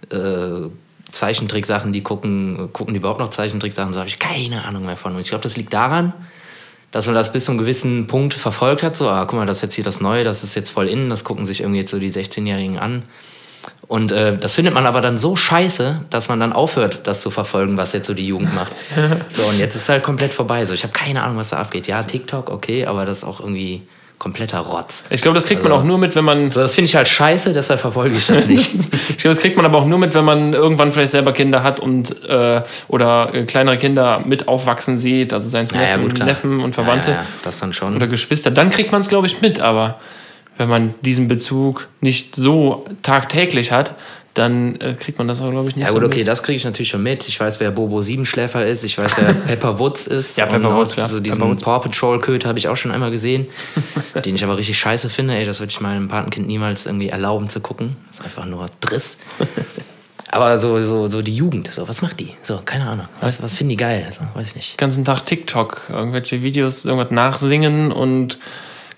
für äh, Zeichentricksachen, die gucken, gucken die überhaupt noch Zeichentricksachen, so habe ich keine Ahnung mehr von. Und ich glaube, das liegt daran, dass man das bis zu einem gewissen Punkt verfolgt hat. So, ah, guck mal, das ist jetzt hier das Neue, das ist jetzt voll innen, das gucken sich irgendwie jetzt so die 16-Jährigen an. Und äh, das findet man aber dann so scheiße, dass man dann aufhört, das zu verfolgen, was jetzt so die Jugend macht. so, und jetzt ist es halt komplett vorbei. So, ich habe keine Ahnung, was da abgeht. Ja, TikTok, okay, aber das ist auch irgendwie kompletter Rotz. Ich glaube, das kriegt also, man auch nur mit, wenn man. So, das finde ich halt scheiße, deshalb verfolge ich das nicht. ich glaube, das kriegt man aber auch nur mit, wenn man irgendwann vielleicht selber Kinder hat und äh, oder äh, kleinere Kinder mit aufwachsen sieht, also seien naja, Neffen, gut, Neffen und Verwandte. Ja, ja, das dann schon. Oder Geschwister. Dann kriegt man es, glaube ich, mit, aber wenn man diesen Bezug nicht so tagtäglich hat, dann äh, kriegt man das auch, glaube ich, nicht Ja, gut, so okay, mit. das kriege ich natürlich schon mit. Ich weiß, wer Bobo Siebenschläfer ist. Ich weiß, wer Pepper Woods ist. ja, Pepper Woods, ja. Also diesen Paw Patrol-Köter habe ich auch schon einmal gesehen, den ich aber richtig scheiße finde. Ey, das würde ich meinem Patenkind niemals irgendwie erlauben zu gucken. Das ist einfach nur Driss. aber so, so, so die Jugend, so, was macht die? So, keine Ahnung. Was, was finden die geil? So, weiß ich nicht. Den ganzen Tag TikTok, irgendwelche Videos, irgendwas nachsingen und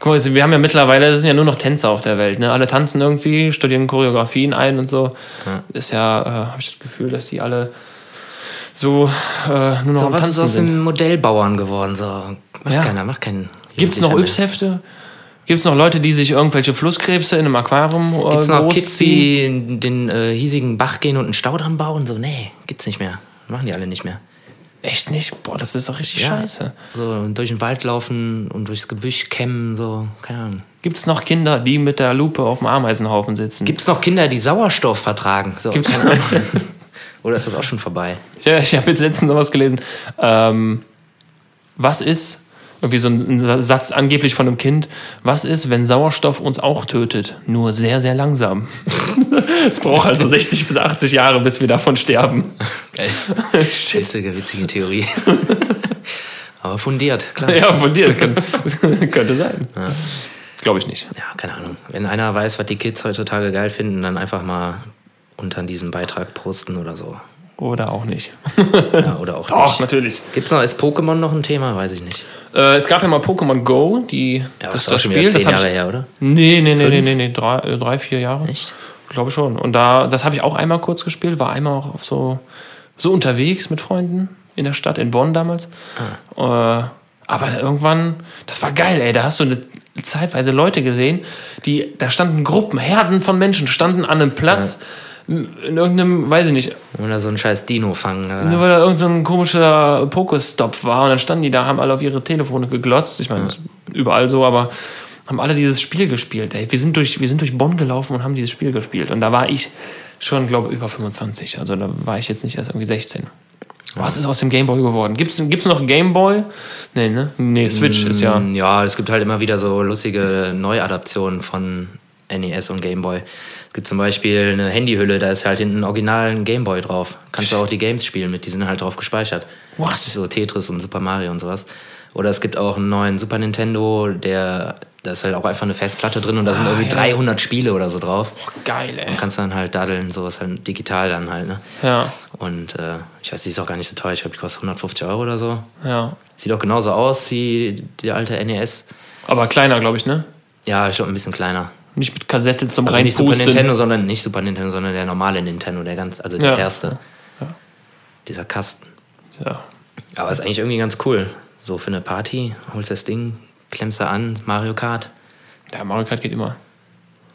Guck mal, wir haben ja mittlerweile, es sind ja nur noch Tänzer auf der Welt. Ne? Alle tanzen irgendwie, studieren Choreografien ein und so. Ja. Ist ja, äh, habe ich das Gefühl, dass die alle so äh, nur noch so, am was Tanzen ist aus sind. den Modellbauern geworden? So, macht ja. keiner, macht keinen. Gibt es noch Yps-Hefte? Gibt es noch Leute, die sich irgendwelche Flusskrebse in einem Aquarium äh, Gibt es noch Kids, die in den äh, hiesigen Bach gehen und einen Staudamm bauen? So, nee, gibt's nicht mehr. Machen die alle nicht mehr. Echt nicht? Boah, das ist doch richtig ja. scheiße. So durch den Wald laufen und durchs Gebüsch kämmen, so, keine Ahnung. Gibt es noch Kinder, die mit der Lupe auf dem Ameisenhaufen sitzen? Gibt es noch Kinder, die Sauerstoff vertragen? So, Gibt's keine Ahnung. Oder ist das auch schon vorbei? Ja, ich habe jetzt letztens noch was gelesen. Ähm, was ist, irgendwie so ein Satz angeblich von einem Kind, was ist, wenn Sauerstoff uns auch tötet? Nur sehr, sehr langsam. es braucht also 60 bis 80 Jahre, bis wir davon sterben. Geil. Witzige, witzige Theorie. Aber fundiert, klar. Ja, fundiert. Kann, könnte sein. Ja. Glaube ich nicht. Ja, keine Ahnung. Wenn einer weiß, was die Kids heutzutage geil finden, dann einfach mal unter diesem Beitrag posten oder so. Oder auch nicht. ja, oder auch Doch, nicht. natürlich. Gibt es noch, ist Pokémon noch ein Thema? Weiß ich nicht. Äh, es gab ja mal Pokémon Go, die, ja, das, das, das Spiel. Zehn das Jahre her, oder? Nee, nee, nee, nee, nee, nee, drei, äh, drei, vier Jahre. Echt? Ich glaube schon. Und da, das habe ich auch einmal kurz gespielt, war einmal auch auf so, so unterwegs mit Freunden in der Stadt, in Bonn damals. Ah. Äh, aber irgendwann, das war geil, ey. Da hast du eine zeitweise Leute gesehen, die, da standen Gruppen, Herden von Menschen, standen an einem Platz. Ja in irgendeinem, weiß ich nicht. Oder so ein scheiß Dino fangen. Oder? Nur weil da irgendein so komischer Pokestop war und dann standen die da, haben alle auf ihre Telefone geglotzt. Ich meine, ja. überall so, aber haben alle dieses Spiel gespielt. Ey. Wir, sind durch, wir sind durch Bonn gelaufen und haben dieses Spiel gespielt. Und da war ich schon, glaube ich, über 25. Also da war ich jetzt nicht erst irgendwie 16. Was ist aus dem Gameboy geworden? Gibt es noch Gameboy? Nee, ne? Nee, Switch ist ja. Mm, ja, es gibt halt immer wieder so lustige Neuadaptionen von NES und Gameboy. Es gibt zum Beispiel eine Handyhülle, da ist halt ein originalen Gameboy drauf. Kannst du auch die Games spielen mit, die sind halt drauf gespeichert. What? So Tetris und Super Mario und sowas. Oder es gibt auch einen neuen Super Nintendo, der, da ist halt auch einfach eine Festplatte drin und da sind ah, irgendwie ja. 300 Spiele oder so drauf. Oh, geil, ey. Und kannst dann halt daddeln, sowas halt digital dann halt, ne? Ja. Und äh, ich weiß, die ist auch gar nicht so teuer. Ich glaube, die kostet 150 Euro oder so. Ja. Sieht auch genauso aus wie der alte NES. Aber kleiner, glaube ich, ne? Ja, schon ein bisschen kleiner. Nicht mit Kassette zum Also nicht Super Reinpusten. Nintendo, sondern nicht Super Nintendo, sondern der normale Nintendo, der ganz, also der Ja. erste. Dieser Kasten. Ja. Aber ist eigentlich irgendwie ganz cool. So für eine Party, holst das Ding, klemmst da an, Mario Kart. ja, Mario Kart geht immer.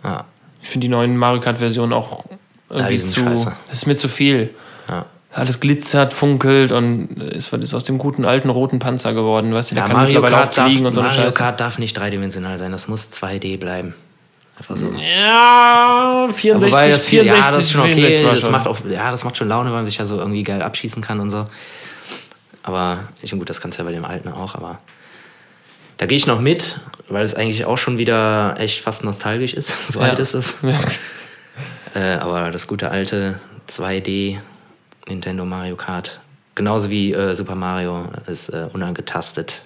Ja, Ich finde die neuen Mario Kart-Versionen auch irgendwie sind zu. scheiße. Das ist mir zu viel. ja. Alles glitzert, funkelt und ist, ist aus dem guten alten roten Panzer geworden. Weißt du, der ja kann Mario, mittlerweile Kart auch darf, fliegen und so eine Mario Scheiße. Kart darf nicht dreidimensional sein, das muss 2D bleiben. Einfach so. Ja, 64, Wobei das viel, 64 ja, das ist schon okay. das macht auch, ja, das macht schon Laune, weil man sich ja so irgendwie geil abschießen kann und so. Aber ich gut, das kannst du ja bei dem alten auch, aber da gehe ich noch mit, weil es eigentlich auch schon wieder echt fast nostalgisch ist. So Ja. alt ist es. Ja. Äh, aber das gute alte 2D Nintendo Mario Kart, genauso wie äh, Super Mario, ist äh, unangetastet.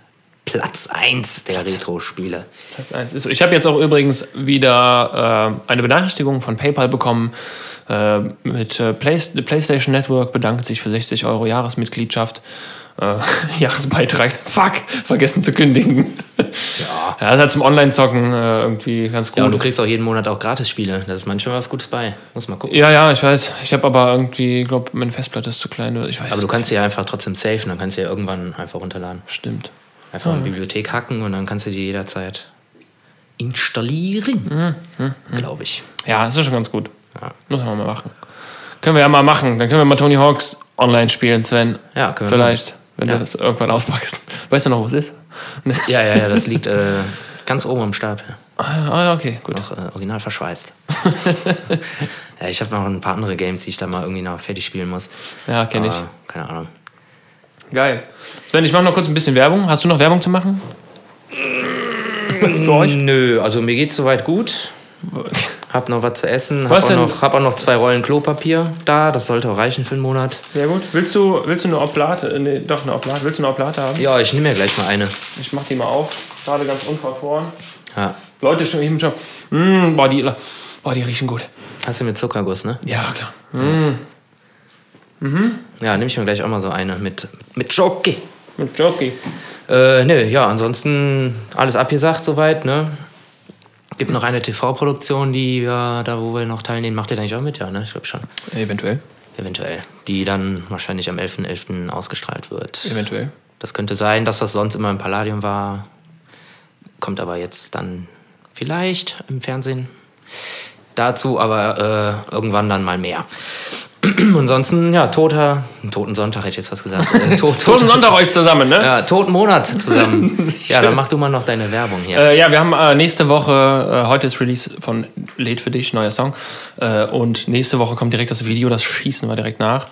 Platz 1 der Retro-Spiele. Platz eins ist so. Ich habe jetzt auch übrigens wieder äh, eine Benachrichtigung von PayPal bekommen. Äh, mit äh, Play PlayStation Network bedankt sich für 60 Euro Jahresmitgliedschaft. Äh, Jahresbeitrags. Fuck, vergessen zu kündigen. Ja. das ist halt zum Online-Zocken äh, irgendwie ganz gut. Ja, und du kriegst auch jeden Monat auch Gratis-Spiele. Da ist manchmal was Gutes bei. Muss mal gucken. Ja, ja, ich weiß. Ich habe aber irgendwie, glaube meine Festplatte ist zu klein. Ich weiß. Aber du kannst sie ja einfach trotzdem safen, dann kannst du ja irgendwann einfach runterladen. Stimmt. Einfach in die Bibliothek hacken und dann kannst du die jederzeit installieren. Glaube ich. Ja, das ist schon ganz gut. Ja. Muss man mal machen. Können wir ja mal machen. Dann können wir mal Tony Hawks online spielen, Sven. Ja, können wir Vielleicht, wenn Ja. du das irgendwann auspackst. Weißt du noch, wo es ist? Nee. Ja, ja, ja, das liegt äh, ganz oben am Stab. Ah, ja, okay, gut. Noch äh, original verschweißt. ja, ich habe noch ein paar andere Games, die ich da mal irgendwie noch fertig spielen muss. Ja, kenne ich. Keine Ahnung. Geil. Sven, ich mache noch kurz ein bisschen Werbung. Hast du noch Werbung zu machen? Für euch? Nö, also mir geht's soweit gut. Hab noch was zu essen. Hab Was auch, denn? noch, hab auch noch zwei Rollen Klopapier da. Das sollte auch reichen für einen Monat. Sehr gut. Willst du, willst du eine Oblate? äh, Nee, doch, eine Oblate. Willst du eine Oblate haben? Ja, ich nehme mir gleich mal eine. Ich mach die mal auf. Gerade ganz unverfroren. Ja. Leute schon eben schon. Mm, boah, die, boah, die riechen gut. Hast du mit Zuckerguss, ne? Ja, klar. Ja, nehme ich mir gleich auch mal so eine mit, mit Jockey. Mit Jockey. Äh, nö, ja, ansonsten alles abgesagt soweit, ne? Gibt noch eine TV-Produktion, die wir da, wo wir noch teilnehmen. Macht ihr eigentlich auch mit? Ja, ne? Ich glaube schon. Eventuell. Eventuell. Die dann wahrscheinlich am 11.11. ausgestrahlt wird. Eventuell. Das könnte sein, dass das sonst immer im Palladium war. Kommt aber jetzt dann vielleicht im Fernsehen dazu, aber äh, irgendwann dann mal mehr. Ansonsten, ja, toter, Toten Sonntag hätte ich jetzt was gesagt. Äh, tot, Toten Sonntag euch zusammen, ne? Ja, Toten Monat zusammen. ja, dann mach du mal noch deine Werbung hier. Äh, ja, wir haben äh, nächste Woche, äh, heute ist Release von Lädt für dich, neuer Song. Äh, und nächste Woche kommt direkt das Video, das schießen wir direkt nach.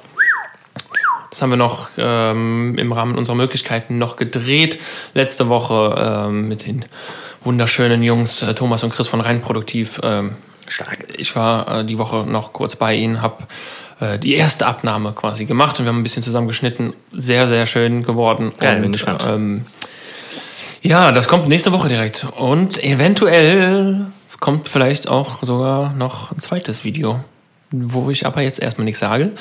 Das haben wir noch ähm, im Rahmen unserer Möglichkeiten noch gedreht. Letzte Woche ähm, mit den wunderschönen Jungs äh, Thomas und Chris von Rein Produktiv. Ähm, Stark. ich war äh, die Woche noch kurz bei ihnen, habe äh, die erste Abnahme quasi gemacht und wir haben ein bisschen zusammen geschnitten. Sehr, sehr schön geworden. Geil, und, bin gespannt. Ähm, ja, das kommt nächste Woche direkt. Und eventuell kommt vielleicht auch sogar noch ein zweites Video, wo ich aber jetzt erstmal nichts sage,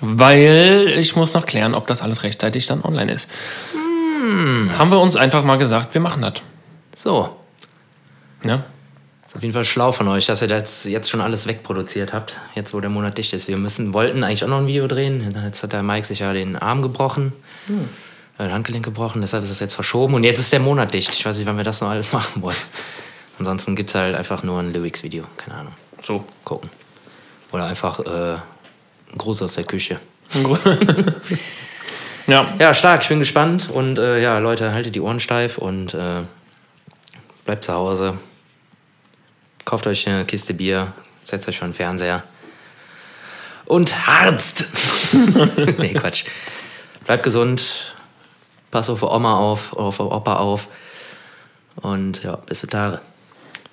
weil ich muss noch klären, ob das alles rechtzeitig dann online ist. Hm. Haben wir uns einfach mal gesagt, wir machen das. So. Ja? Auf jeden Fall schlau von euch, dass ihr das jetzt schon alles wegproduziert habt, jetzt wo der Monat dicht ist. Wir müssen, wollten eigentlich auch noch ein Video drehen. Jetzt hat der Mike sich ja den Arm gebrochen, äh, das Handgelenk gebrochen, deshalb ist es jetzt verschoben. Und jetzt ist der Monat dicht. Ich weiß nicht, wann wir das noch alles machen wollen. Ansonsten gibt es halt einfach nur ein Lyrics-Video, keine Ahnung. So. Gucken. Oder einfach äh, ein Gruß aus der Küche. Ja, Ja, stark, ich bin gespannt. Und äh, ja, Leute, haltet die Ohren steif und äh, bleibt zu Hause. Kauft euch eine Kiste Bier, setzt euch vor den Fernseher. Und harzt! nee, Quatsch. Bleibt gesund. Pass auf Oma auf, auf Opa auf. Und ja, bis die Tage.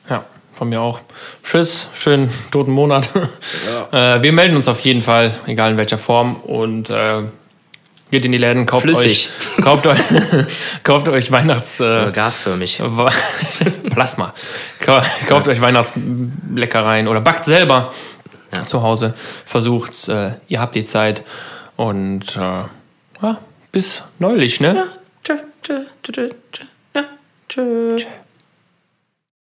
Ja, von mir auch. Tschüss, schönen toten Monat. äh, wir melden uns auf jeden Fall, egal in welcher Form. Und äh, geht in die Läden, kauft Flüssig. euch, kauft euch, kauft euch Weihnachts Äh, gasförmig. Plasma. Ka- Kauft euch Weihnachtsleckereien oder backt selber Ja. zu Hause. Versucht's, äh, ihr habt die Zeit. Und äh, ja, bis neulich, ne? Tschö, tschö, tschö, tschö, tschö, ja, tschö.